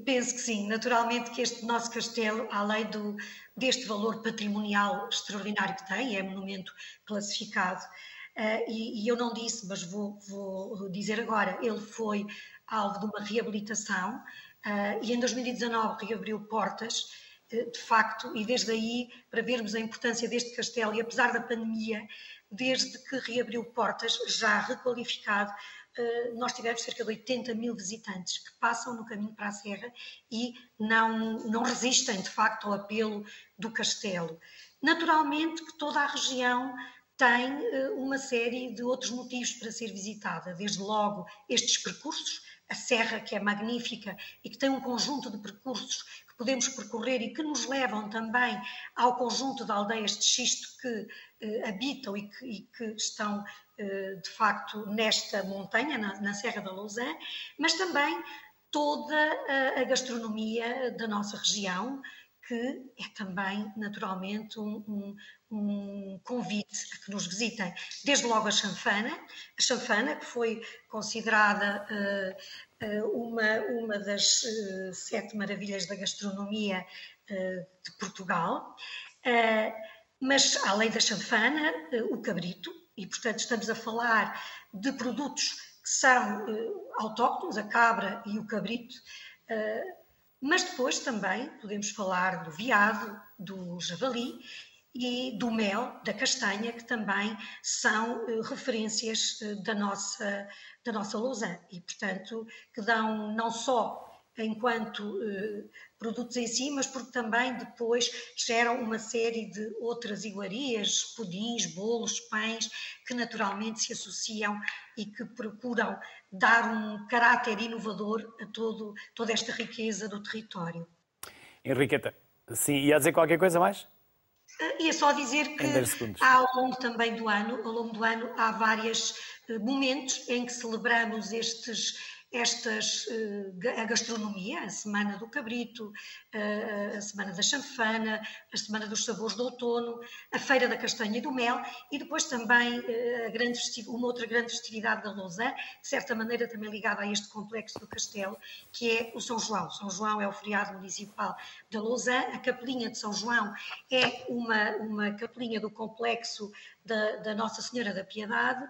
Penso que, sim. Naturalmente que este nosso castelo, além do, deste valor patrimonial extraordinário que tem, é monumento classificado, uh, e, e, eu não disse, mas vou, vou dizer agora, ele foi alvo de uma reabilitação uh, e em 2019 reabriu portas de facto, e desde aí, para vermos a importância deste castelo, e apesar da pandemia, desde que reabriu portas, já requalificado, nós tivemos cerca de 80 mil visitantes que passam no caminho para a Serra e não, não resistem, de facto, ao apelo do castelo. Naturalmente que toda a região tem eh, uma série de outros motivos para ser visitada, desde logo estes percursos, a Serra, que é magnífica e que tem um conjunto de percursos que podemos percorrer e que nos levam também ao conjunto de aldeias de xisto que eh, habitam e que, e que estão, eh, de facto, nesta montanha, na, na Serra da Lousã, mas também toda a, a gastronomia da nossa região, que é também, naturalmente, um, um, um, convite a que nos visitem. Desde logo a chanfana, a chanfana que foi considerada uh, uh, uma, uma das uh, sete maravilhas da gastronomia de Portugal, mas além da chanfana, o cabrito, e portanto estamos a falar de produtos que são autóctonos, a cabra e o cabrito, mas depois também podemos falar do veado, do javali e do mel, da castanha, que também são uh, referências uh, da nossa, da nossa Lausanne e, portanto, que dão não só enquanto uh, produtos em si, mas porque também depois geram uma série de outras iguarias, pudins, bolos, pães, que naturalmente se associam e que procuram dar um caráter inovador a todo, toda esta riqueza do território. Henriqueta, sim, ia dizer qualquer coisa mais? E é só dizer que há, ao longo também do ano, ao longo do ano, há vários eh, momentos em que celebramos estes estas, uh, a gastronomia, a Semana do Cabrito, uh, a Semana da Chanfana, a Semana dos Sabores do Outono, a Feira da Castanha e do Mel e depois também grande uma outra grande festividade da Lausanne, de certa maneira também ligada a este complexo do castelo, que é o São João. São João é o feriado municipal da Lausanne, a Capelinha de São João é uma, uma capelinha do complexo da, da Nossa Senhora da Piedade,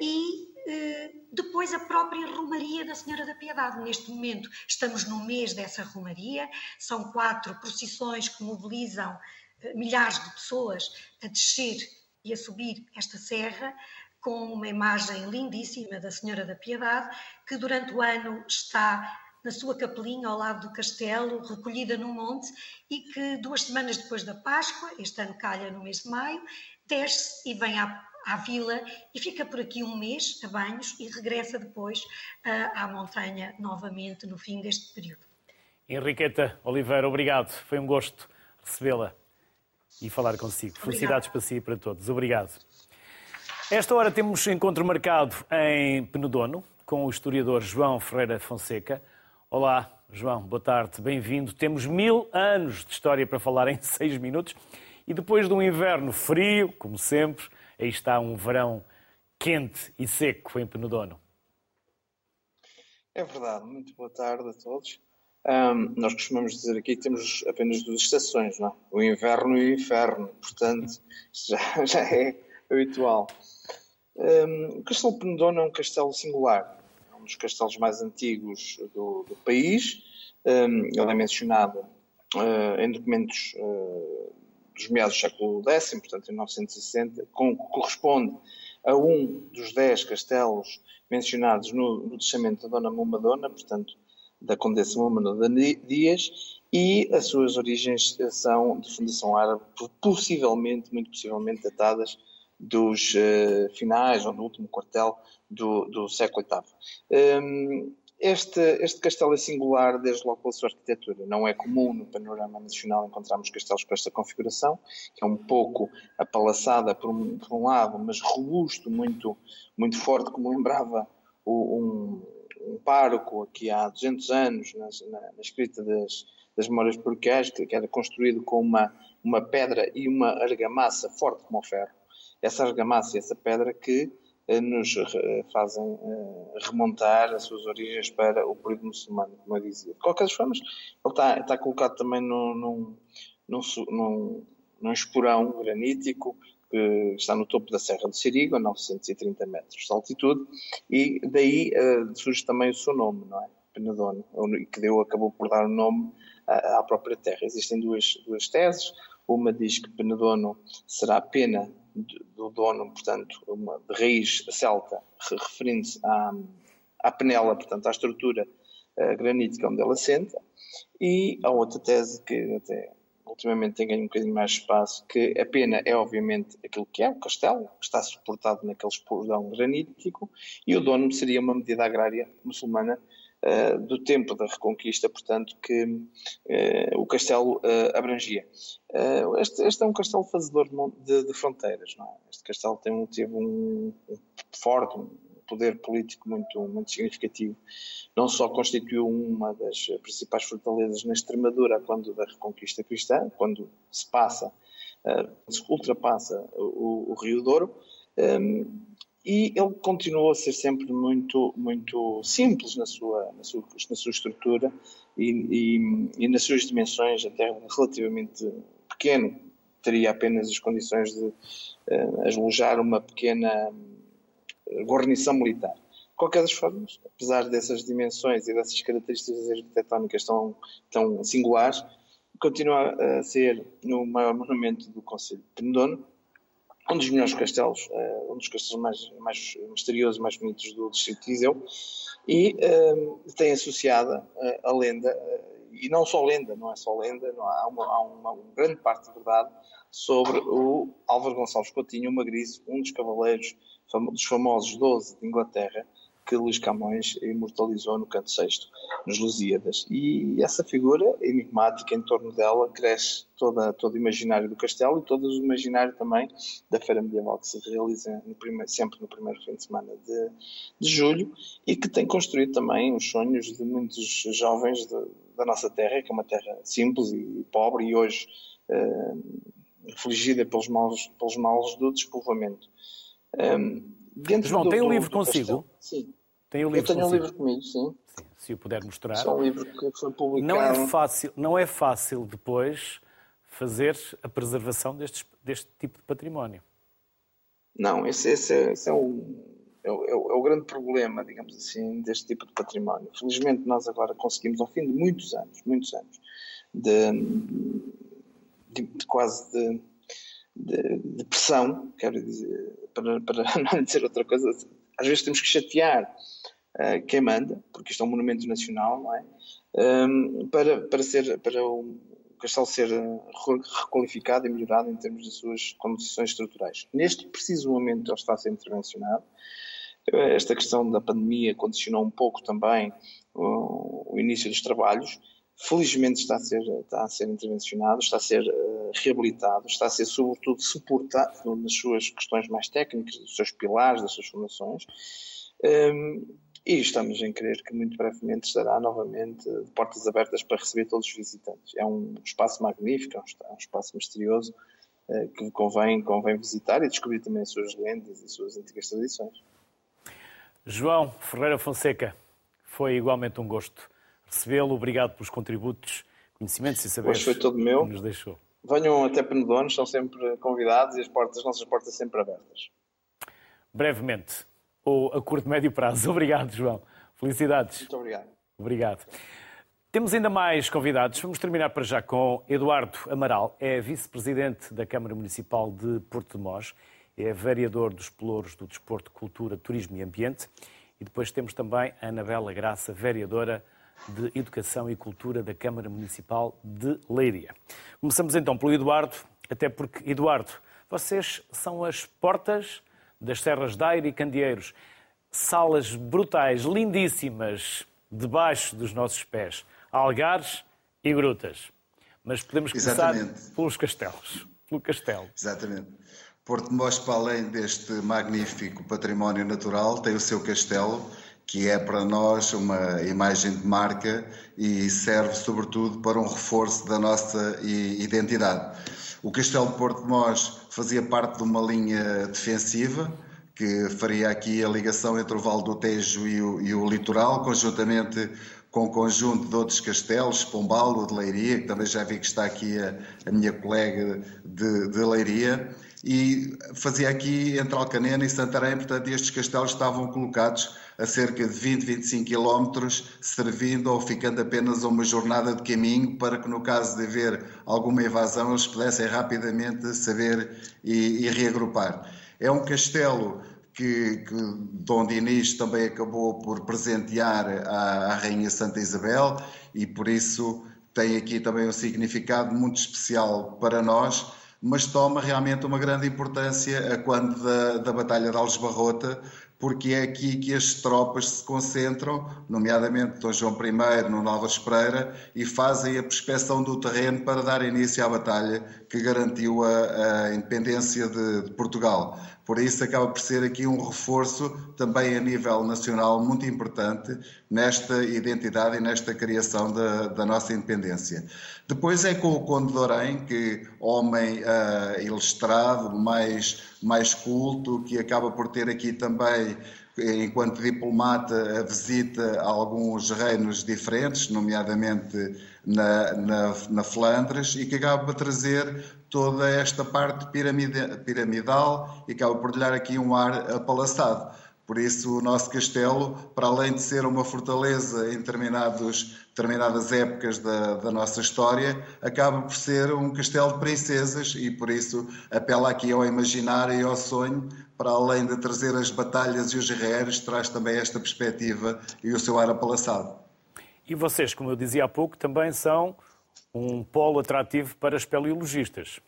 e uh, depois a própria Romaria da Senhora da Piedade. Neste momento estamos no mês dessa Romaria, são quatro procissões que mobilizam uh, milhares de pessoas a descer e a subir esta serra, com uma imagem lindíssima da Senhora da Piedade, que durante o ano está na sua capelinha ao lado do castelo, recolhida no monte, e que duas semanas depois da Páscoa, este ano calha no mês de maio, desce e vem à à vila e fica por aqui um mês a banhos e regressa depois uh, à montanha novamente no fim deste período. Henriqueta Oliveira, obrigado. Foi um gosto recebê-la e falar consigo. Felicidades para si e para todos. Obrigado. Esta hora temos encontro marcado em Penedono com o historiador João Ferreira Fonseca. Olá, João, boa tarde, bem-vindo. Temos mil anos de história para falar em seis minutos e depois de um inverno frio, como sempre, aí está um verão quente e seco em Penedono. É verdade, muito boa tarde a todos. Um, nós costumamos dizer aqui que temos apenas duas estações, não é? o inverno e o inferno, portanto já, já é habitual. Um, o Castelo Penedono é um castelo singular, é um dos castelos mais antigos do, do país. Um, ele é mencionado uh, em documentos uh, dos meados do século X, portanto em 1960, com, corresponde a um dos dez castelos mencionados no, no testamento da Dona Mumadona, portanto da Condessa Mumadona Dias, e as suas origens são de fundação árabe, possivelmente, muito possivelmente datadas dos uh, finais ou do último quartel do, do século VIII. Um, este, este castelo é singular desde logo pela sua arquitetura. Não é comum no panorama nacional encontrarmos castelos com esta configuração, que é um pouco apalaçada por um, por um lado, mas robusto, muito, muito forte, como lembrava o, um, um pároco aqui há 200 anos, na, na, na escrita das, das memórias paroquiais, que, que era construído com uma, uma pedra e uma argamassa forte como o ferro. Essa argamassa e essa pedra que nos eh, fazem eh, remontar as suas origens para o período muçulmano, como eu dizia. De qualquer forma, ele está, está colocado também num, num, num, num esporão granítico que está no topo da Serra de Sirigo, a 930 metros de altitude, e daí uh, surge também o seu nome, não é? Penedono, que deu, acabou por dar o nome à, à própria terra. Existem duas, duas teses, uma diz que Penedono será pena do dono, portanto, uma, de raiz celta, referindo-se à, à penela, portanto, à estrutura uh, granítica onde ela assenta, e a outra tese que até ultimamente tem ganho um bocadinho mais espaço, que a pena é obviamente aquilo que é, o castelo, que está suportado naquele esporão granítico, e o dono seria uma medida agrária muçulmana uh, do tempo da Reconquista, portanto, que uh, o castelo uh, abrangia. Este, este, é um castelo fazedor de, de fronteiras, não é? Este castelo tem, teve um, um forte, um poder político muito, muito significativo. Não só constituiu uma das principais fortalezas na Extremadura quando da Reconquista Cristã, quando se passa, se ultrapassa o, o Rio Douro, um, e ele continuou a ser sempre muito, muito simples na sua, na sua, na sua estrutura e, e, e, nas suas dimensões, até relativamente pequeno. Teria apenas as condições de uh, alojar uma pequena eh, guarnição militar. De qualquer das formas, apesar dessas dimensões e dessas características arquitetónicas tão, tão singulares, continua a ser o maior monumento do Conselho de Pendono um dos melhores castelos, uh, um dos castelos mais, mais misteriosos, mais bonitos do distrito de Viseu, e uh, tem associada uh, a lenda, e não só lenda, não é só lenda, não, há, uma, há uma, uma, grande parte de verdade sobre o Álvaro Gonçalves Coutinho, o um dos cavaleiros, dos famosos 12 de Inglaterra, que Luís Camões imortalizou no canto sexto, nos Lusíadas. E essa figura enigmática em torno dela cresce toda, todo o imaginário do castelo e todo o imaginário também da Feira Medieval que se realiza no primeiro, sempre no primeiro fim de semana de, de julho e que tem construído também os sonhos de muitos jovens de, da nossa terra, que é uma terra simples e pobre e hoje eh, afligida pelos maus, pelos maus do despovoamento. Um, João, do, tem o um livro consigo? Castelo, sim. Tem o livro Eu tenho um livro comigo, sim. sim. Se o puder mostrar. É um livro que foi publicado. Não é fácil, não é fácil depois fazer a preservação deste, deste tipo de património. Não, esse, esse, é, esse é, o, é, o, é, o, grande problema, digamos assim, deste tipo de património. Felizmente nós agora conseguimos, ao fim de muitos anos, muitos anos, de, de, de quase de, de, de, pressão, quero dizer, para, para não dizer outra coisa, às vezes temos que chatear uh, quem manda, porque isto é um monumento nacional, não é? Um, para, para, ser, para o castelo ser eh, requalificado e melhorado em termos de suas condições estruturais. Neste preciso momento ele está a ser intervencionado. Eh, esta questão da pandemia condicionou um pouco também o, o início dos trabalhos, felizmente está a ser, está a ser intervencionado, está a ser uh, reabilitado, está a ser sobretudo suportado nas suas questões mais técnicas, dos seus pilares, das suas formações. Um, ehm, e estamos em crer que muito brevemente estará novamente de portas abertas para receber todos os visitantes. É um espaço magnífico, é um é espaço misterioso uh, que convém, convém visitar e descobrir também as suas lendas e as suas antigas tradições. João Ferreira Fonseca, foi igualmente um gosto recebê-lo. Obrigado pelos contributos, conhecimentos e saberes foi todo meu. que nos deixou. Venham até Penedonos, são sempre convidados e as, portas, as nossas portas sempre abertas. Brevemente, ou a curto, médio prazo. Obrigado, João. Felicidades. Muito obrigado. Obrigado. Temos ainda mais convidados. Vamos terminar para já com Eduardo Amaral, é vice-presidente da Câmara Municipal de Porto de Mós, é vereador dos Pelouros do Desporto, Cultura, Turismo e Ambiente. E depois temos também a Anabela Graça, vereadora de Educação e Cultura da Câmara Municipal de Leiria. Começamos então pelo Eduardo, até porque, Eduardo, vocês são as portas das Serras de Aire e Candeeiros. Salas brutais, lindíssimas, debaixo dos nossos pés. Algares e grutas. Mas podemos começar Exatamente. pelos castelos. Pelo castelo. Exatamente. Porto Mós, para além deste magnífico património natural, tem o seu castelo, que é para nós uma imagem de marca e serve sobretudo para um reforço da nossa identidade. O Castelo de Porto de Mós fazia parte de uma linha defensiva que faria aqui a ligação entre o Vale do Tejo e o, e o litoral, conjuntamente com o conjunto de outros castelos, Pombal, de Leiria, que também já vi que está aqui a, a minha colega de, de Leiria, e fazia aqui entre Alcanena e Santarém, portanto estes castelos estavam colocados a cerca de 20, 25 quilómetros, servindo ou ficando apenas uma jornada de caminho para que no caso de haver alguma invasão eles pudessem rapidamente saber e, e reagrupar. É um castelo que, que Dom Dinis também acabou por presentear à, à Rainha Santa Isabel e por isso tem aqui também um significado muito especial para nós, mas toma realmente uma grande importância a quando da, da Batalha de Algesbarrota, porque é aqui que as tropas se concentram, nomeadamente Dom João I no Nova Espreira, e fazem a prospeção do terreno para dar início à batalha que garantiu a, a independência de, de Portugal. Por isso acaba por ser aqui um reforço também a nível nacional muito importante nesta identidade e nesta criação da, da nossa independência. Depois é com o Conde de que homem uh, ilustrado, mais, mais culto, que acaba por ter aqui também enquanto diplomata, a visita a alguns reinos diferentes, nomeadamente na, na, na Flandres, e que acaba por trazer toda esta parte piramidal e acaba por lhe dar aqui um ar apalaçado. Por isso, o nosso castelo, para além de ser uma fortaleza em determinadas épocas da, da, nossa história, acaba por ser um castelo de princesas e, por isso, apela aqui ao imaginário e ao sonho, para além de trazer as batalhas e os guerreiros, traz também esta perspectiva e o seu ar apalaçado. E vocês, como eu dizia há pouco, também são um polo atrativo para espeleologistas.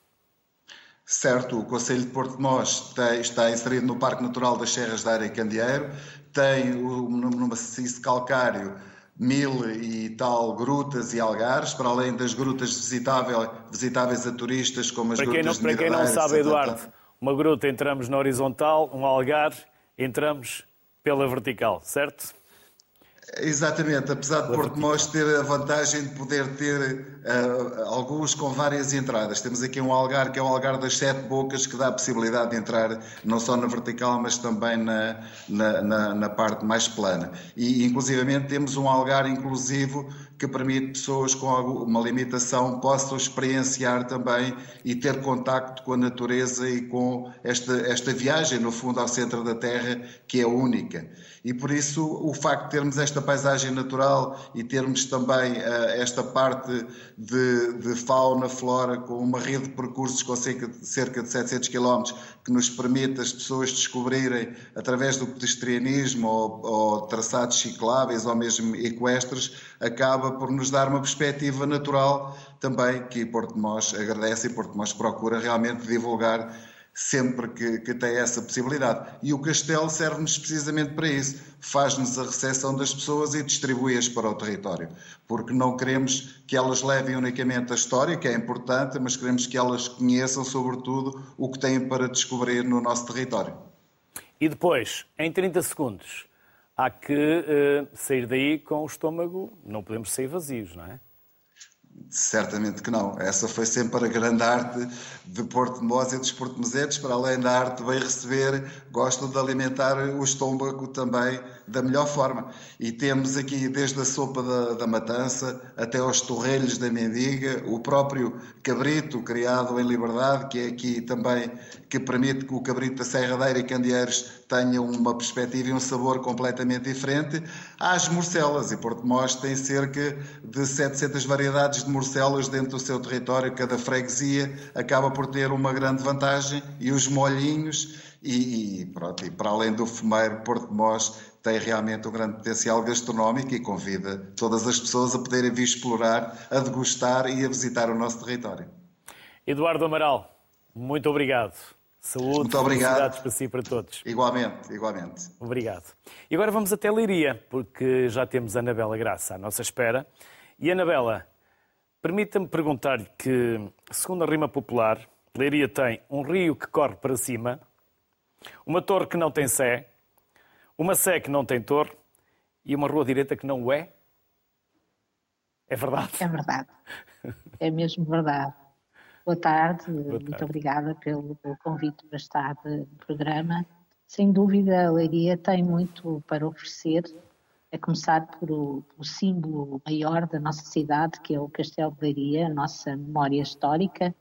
Certo, o Conselho de Porto de Mós está inserido no Parque Natural das Serras da Área Candeeiro, tem no maciço calcário mil e tal grutas e algares, para além das grutas visitáveis, visitáveis a turistas, como as para grutas não, Para quem não sabe, Eduardo, uma gruta entramos na horizontal, um algar entramos pela vertical, certo? Exatamente, apesar de Porto Mós ter a vantagem de poder ter uh, alguns com várias entradas. Temos aqui um algar que é o algar das sete bocas, que dá a possibilidade de entrar não só na vertical, mas também na, na, na, na parte mais plana. E, inclusivamente, temos um algar inclusivo que permite pessoas com uma limitação possam experienciar também e ter contacto com a natureza e com esta, esta viagem, no fundo, ao centro da Terra, que é única. E por isso o facto de termos esta paisagem natural e termos também uh, esta parte de, de, fauna, flora, com uma rede de percursos com cerca de, cerca de 700 km, que nos permite as pessoas descobrirem, através do pedestrianismo ou, ou traçados cicláveis ou mesmo equestres, acaba por nos dar uma perspectiva natural também que Porto Mós agradece e Porto Mós procura realmente divulgar sempre que, que tem essa possibilidade. E o castelo serve-nos precisamente para isso. Faz-nos a recepção das pessoas e distribui-as para o território. Porque não queremos que elas levem unicamente a história, que é importante, mas queremos que elas conheçam, sobretudo, o que têm para descobrir no nosso território. E depois, em 30 segundos, há que uh, sair daí com o estômago, não podemos sair vazios, não é? Certamente que não. Essa foi sempre a grande arte de Porto de e dos portumesetes, para além da arte de bem receber, gostam de alimentar o estômago também da melhor forma. E temos aqui desde a sopa da, da matança até aos torrelhos da mendiga, o próprio cabrito criado em liberdade, que é aqui também que permite que o cabrito da Serradeira e Candeeiros tenha uma perspectiva e um sabor completamente diferente. As morcelas, e Porto Mós tem cerca de 700 variedades de morcelas dentro do seu território, cada freguesia acaba por ter uma grande vantagem, e os molhinhos, e, e, pronto, e para além do fumeiro, Porto Mós tem realmente um grande potencial gastronómico e convida todas as pessoas a poderem vir explorar, a degustar e a visitar o nosso território. Eduardo Amaral, muito obrigado. Saúde, Muito obrigado. para si e para todos. Igualmente, igualmente. Obrigado. E agora vamos até Leiria, porque já temos a Anabela Graça à nossa espera. E Anabela, permita-me perguntar-lhe que, segundo a rima popular, Leiria tem um rio que corre para cima, uma torre que não tem sé, uma sé que não tem torre e uma rua direita que não o é? É verdade? É verdade. É mesmo verdade. Boa tarde, Boa tarde. muito obrigada pelo, pelo, convite para estar no programa. Sem dúvida, a Leiria tem muito para oferecer, a começar por o, o símbolo maior da nossa cidade, que é o Castelo de Leiria, a nossa memória histórica.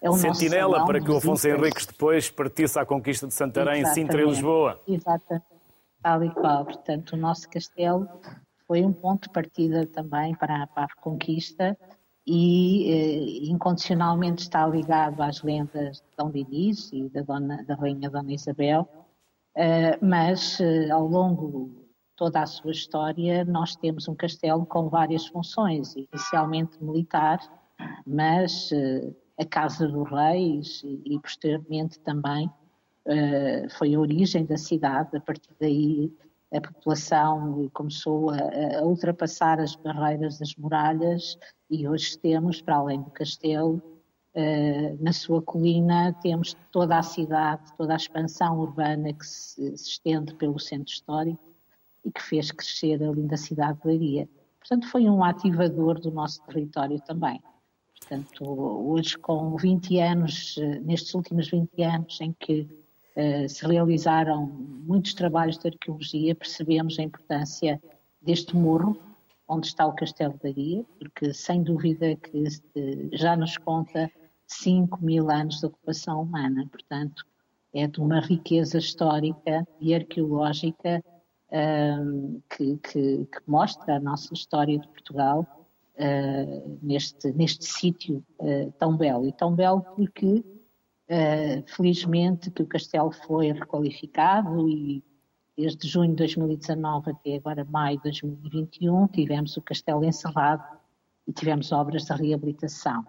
É o Sentinela para que o Afonso Henriques depois partisse à conquista de Santarém, Exatamente. Sintra e Lisboa. Exatamente, tal e qual. Portanto, o nosso castelo foi um ponto de partida também para, para a reconquista e eh, incondicionalmente está ligado às lendas de Dom Dinis e da, dona, da Rainha Dona Isabel, eh, mas eh, ao longo de toda a sua história nós temos um castelo com várias funções, inicialmente militar, mas eh, a Casa dos Reis e, e posteriormente também eh, foi a origem da cidade, a partir daí a população começou a, a, ultrapassar as barreiras das muralhas e hoje temos, para além do castelo, uh, na sua colina, temos toda a cidade, toda a expansão urbana que se, se, estende pelo centro histórico e que fez crescer a linda cidade de Leiria. Portanto, foi um ativador do nosso território também. Portanto, hoje com 20 anos, eh, nestes últimos 20 anos em que se realizaram muitos trabalhos de arqueologia, percebemos a importância deste morro, onde está o Castelo da Guia, porque sem dúvida que já nos conta 5 mil anos de ocupação humana, portanto é de uma riqueza histórica e arqueológica um, que, que, que, mostra a nossa história de Portugal uh, neste, neste sítio uh, tão belo. E tão belo porque, uh, felizmente, que o castelo foi requalificado e Desde junho de 2019 até agora maio de 2021, tivemos o castelo encerrado e tivemos obras de reabilitação.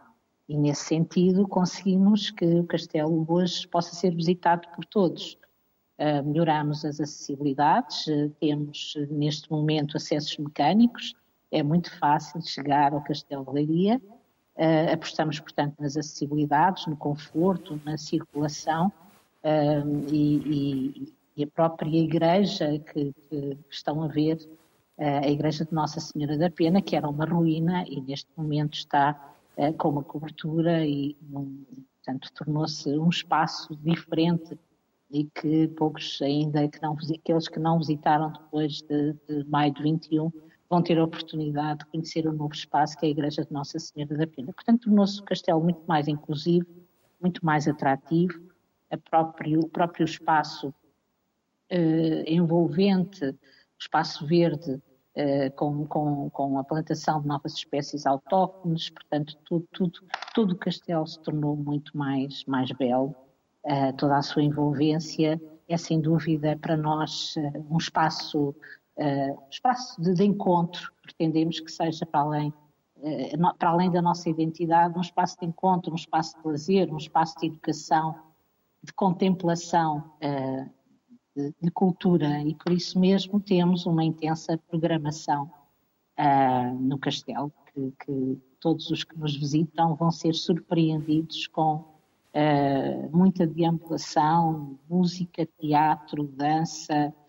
E nesse sentido conseguimos que o castelo hoje possa ser visitado por todos. melhoramos as acessibilidades, temos neste momento acessos mecânicos, é muito fácil chegar ao Castelo de Leiria, apostamos, portanto, nas acessibilidades, no conforto, na circulação e, e, a própria igreja que, que estão a ver, a igreja de Nossa Senhora da Pena, que era uma ruína e neste momento está com uma cobertura e, portanto, tornou-se um espaço diferente e que poucos ainda, que não, aqueles que não visitaram depois de, de maio de 21, vão ter a oportunidade de conhecer o novo espaço que é a Igreja de Nossa Senhora da Pena. Portanto, tornou-se o castelo muito mais inclusivo, muito mais atrativo, próprio, o próprio espaço eh, envolvente, o espaço verde, eh, com, com, com, a plantação de novas espécies autóctones, portanto, tudo, tudo, todo o castelo se tornou muito mais, mais belo, uh, toda a sua envolvência é sem dúvida para nós uh, um espaço, uh, espaço de, de, encontro, pretendemos que seja para além, para além da nossa identidade, um espaço de encontro, um espaço de lazer, um espaço de educação, de contemplação, de, de, cultura. E por isso mesmo temos uma intensa programação uh, no castelo, que, que, todos os que nos visitam vão ser surpreendidos com uh, muita deambulação, música, teatro, dança, uh,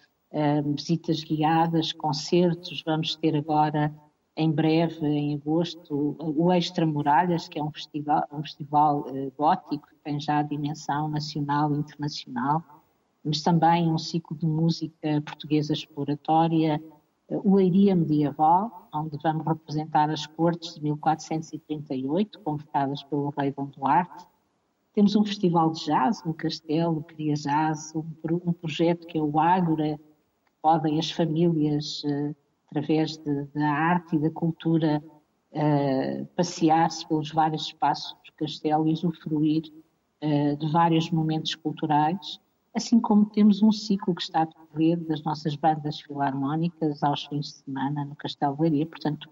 visitas guiadas, concertos. Vamos ter agora, em breve, em agosto, o Extra Muralhas, que é um festival, um festival gótico que tem já dimensão nacional e internacional mas também um ciclo de música portuguesa exploratória, o Eiria Medieval, onde vamos representar as cortes de 1438, convocadas pelo rei Dom Duarte. Temos um festival de jazz no Castelo, Cria Jazz, um, um projeto que é o Ágora, podem as famílias, uh, através de, da arte e da cultura, uh, passear-se pelos vários espaços do Castelo e usufruir uh, de vários momentos culturais assim como temos um ciclo que está a decorrer das nossas bandas filarmónicas aos fins de semana no Castelo de Leiria, portanto,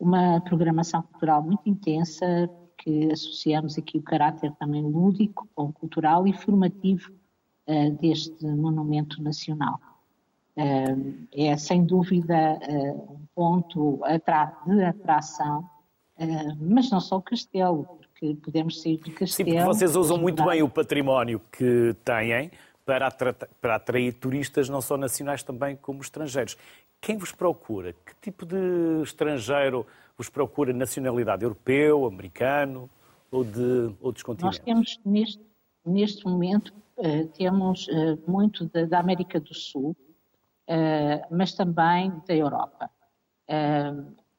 uma programação cultural muito intensa, que associamos aqui o caráter também lúdico, cultural e formativo deste monumento nacional. Uh, é sem dúvida uh, um ponto de atração, mas não só o castelo, porque podemos sair do castelo. Sim, porque vocês usam muito bem o património que têm para, para atrair turistas não só nacionais também como estrangeiros. Quem vos procura? Que tipo de estrangeiro vos procura? Nacionalidade europeu, americano ou de outros continentes? Nós temos neste, neste momento temos muito da, América do Sul, mas também da Europa.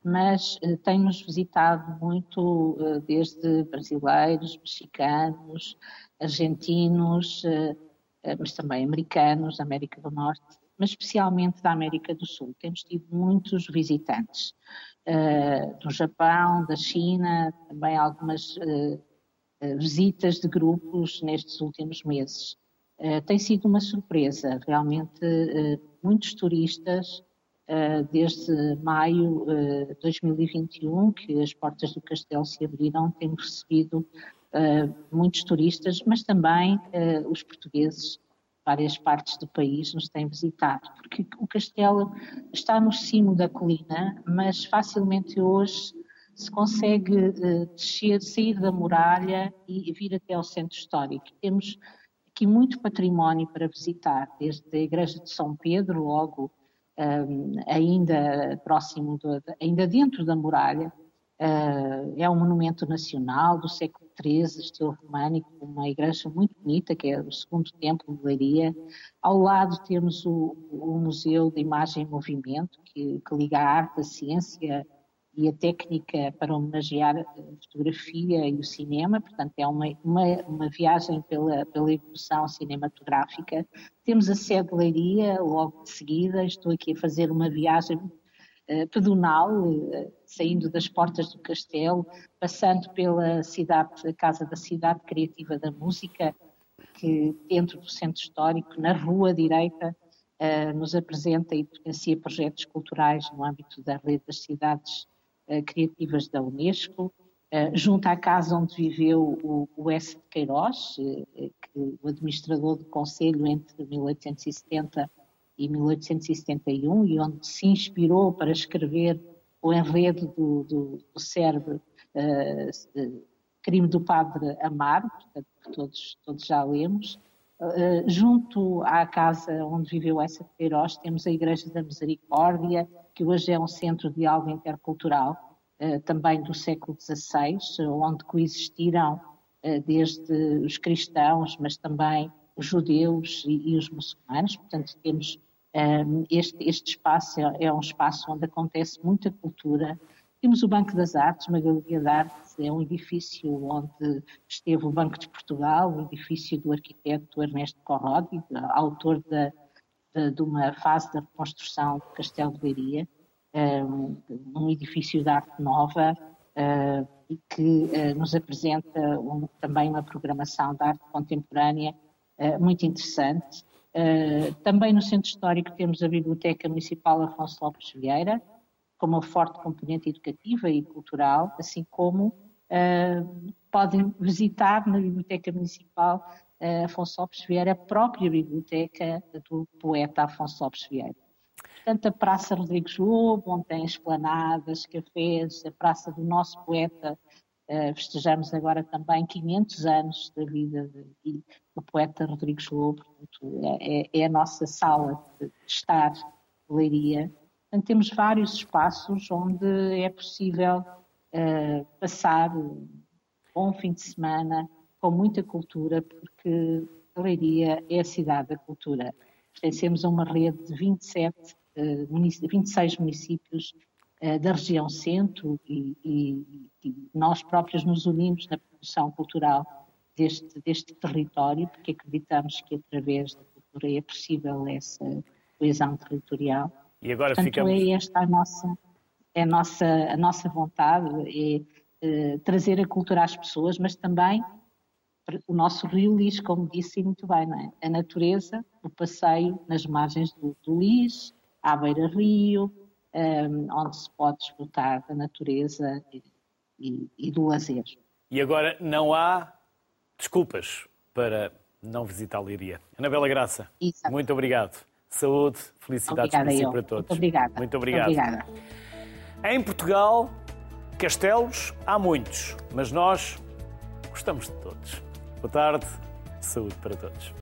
mas tem-nos visitado muito desde brasileiros, mexicanos, argentinos, eh, mas também americanos, da América do Norte, mas especialmente da América do Sul. Temos tido muitos visitantes do Japão, da China, também algumas visitas de grupos nestes últimos meses. Uh, tem sido uma surpresa, realmente muitos turistas desde maio de 2021 que as portas do castelo se abriram, temos recebido muitos turistas, mas também os portugueses, várias partes do país nos têm visitado, porque o castelo está no cimo da colina, mas facilmente hoje se consegue descer, sair da muralha e vir até ao centro histórico. Temos aqui muito património para visitar, desde a Igreja de São Pedro, logo um, ainda próximo, do, ainda dentro da muralha, uh, é um monumento nacional do século XIII, estilo românico, uma igreja muito bonita, que é o segundo templo de Leiria. Ao lado temos o, o Museu de Imagem e Movimento, que, que, liga a arte, a ciência e a técnica para homenagear a fotografia e o cinema, portanto é uma, uma, uma viagem pela, pela evolução cinematográfica. Temos a sede de Leiria, logo de seguida, estou aqui a fazer uma viagem eh, pedonal, eh, saindo das portas do castelo, passando pela cidade, Casa da Cidade Criativa da Música, que dentro do centro histórico, na rua direita, eh, nos apresenta e financia projetos culturais no âmbito da rede das cidades criativas da Unesco. junto à casa onde viveu o, S. de Queiroz, que, o administrador do Conselho entre 1870 e 1871, e onde se inspirou para escrever o enredo do, do, do cérebro uh, Crime do Padre Amaro, portanto, que todos, todos já lemos. Uh, junto à casa onde viveu essa Queiroz, temos a Igreja da Misericórdia, que hoje é um centro de diálogo intercultural, uh, também do século XVI, onde coexistiram desde os cristãos, mas também os judeus e, e os muçulmanos. Portanto, temos este, este espaço é, é, um espaço onde acontece muita cultura. Temos o Banco das Artes, uma galeria de artes, é um edifício onde esteve o Banco de Portugal, o edifício do arquiteto Ernesto Corrodi, autor de, de, de uma fase da reconstrução do Castelo de Leiria, um edifício de arte nova que nos apresenta um, também uma programação de arte contemporânea muito interessante. Também no Centro Histórico temos a Biblioteca Municipal Afonso Lopes Vieira, com uma forte componente educativa e cultural, assim como uh, podem visitar na Biblioteca Municipal uh, Afonso Lopes Vieira a própria biblioteca do poeta Afonso Lopes Vieira. Portanto, a Praça Rodrigues Lobo, onde tem esplanadas, cafés, a Praça do nosso poeta Uh, festejamos agora também 500 anos da vida de, do poeta Rodrigues Lobo, portanto, é, é, é, a nossa sala de estar, leiria. Portanto, temos vários espaços onde é possível uh, passar um bom fim de semana com muita cultura, porque Leiria é a cidade da cultura. Pertencemos a uma rede de 27, uh, 26 municípios uh, da região centro e, e e nós próprios nos unimos na produção cultural deste, deste território, porque acreditamos que através da cultura é possível essa coesão territorial. E agora Portanto, ficamos... é esta a nossa, é a nossa, a nossa vontade, é, é trazer a cultura às pessoas, mas também o nosso rio Lis, como disse muito bem, é? a natureza, o passeio nas margens do, do Lis, à beira-rio, um, onde se pode desfrutar da natureza e, e do lazer. E agora não há desculpas para não visitar a Liria. Anabela Graça, Exato. muito obrigado. Saúde, felicidades para si para todos. Muito obrigada. Muito obrigado. Muito obrigada. Em Portugal, castelos há muitos, mas nós gostamos de todos. Boa tarde, saúde para todos.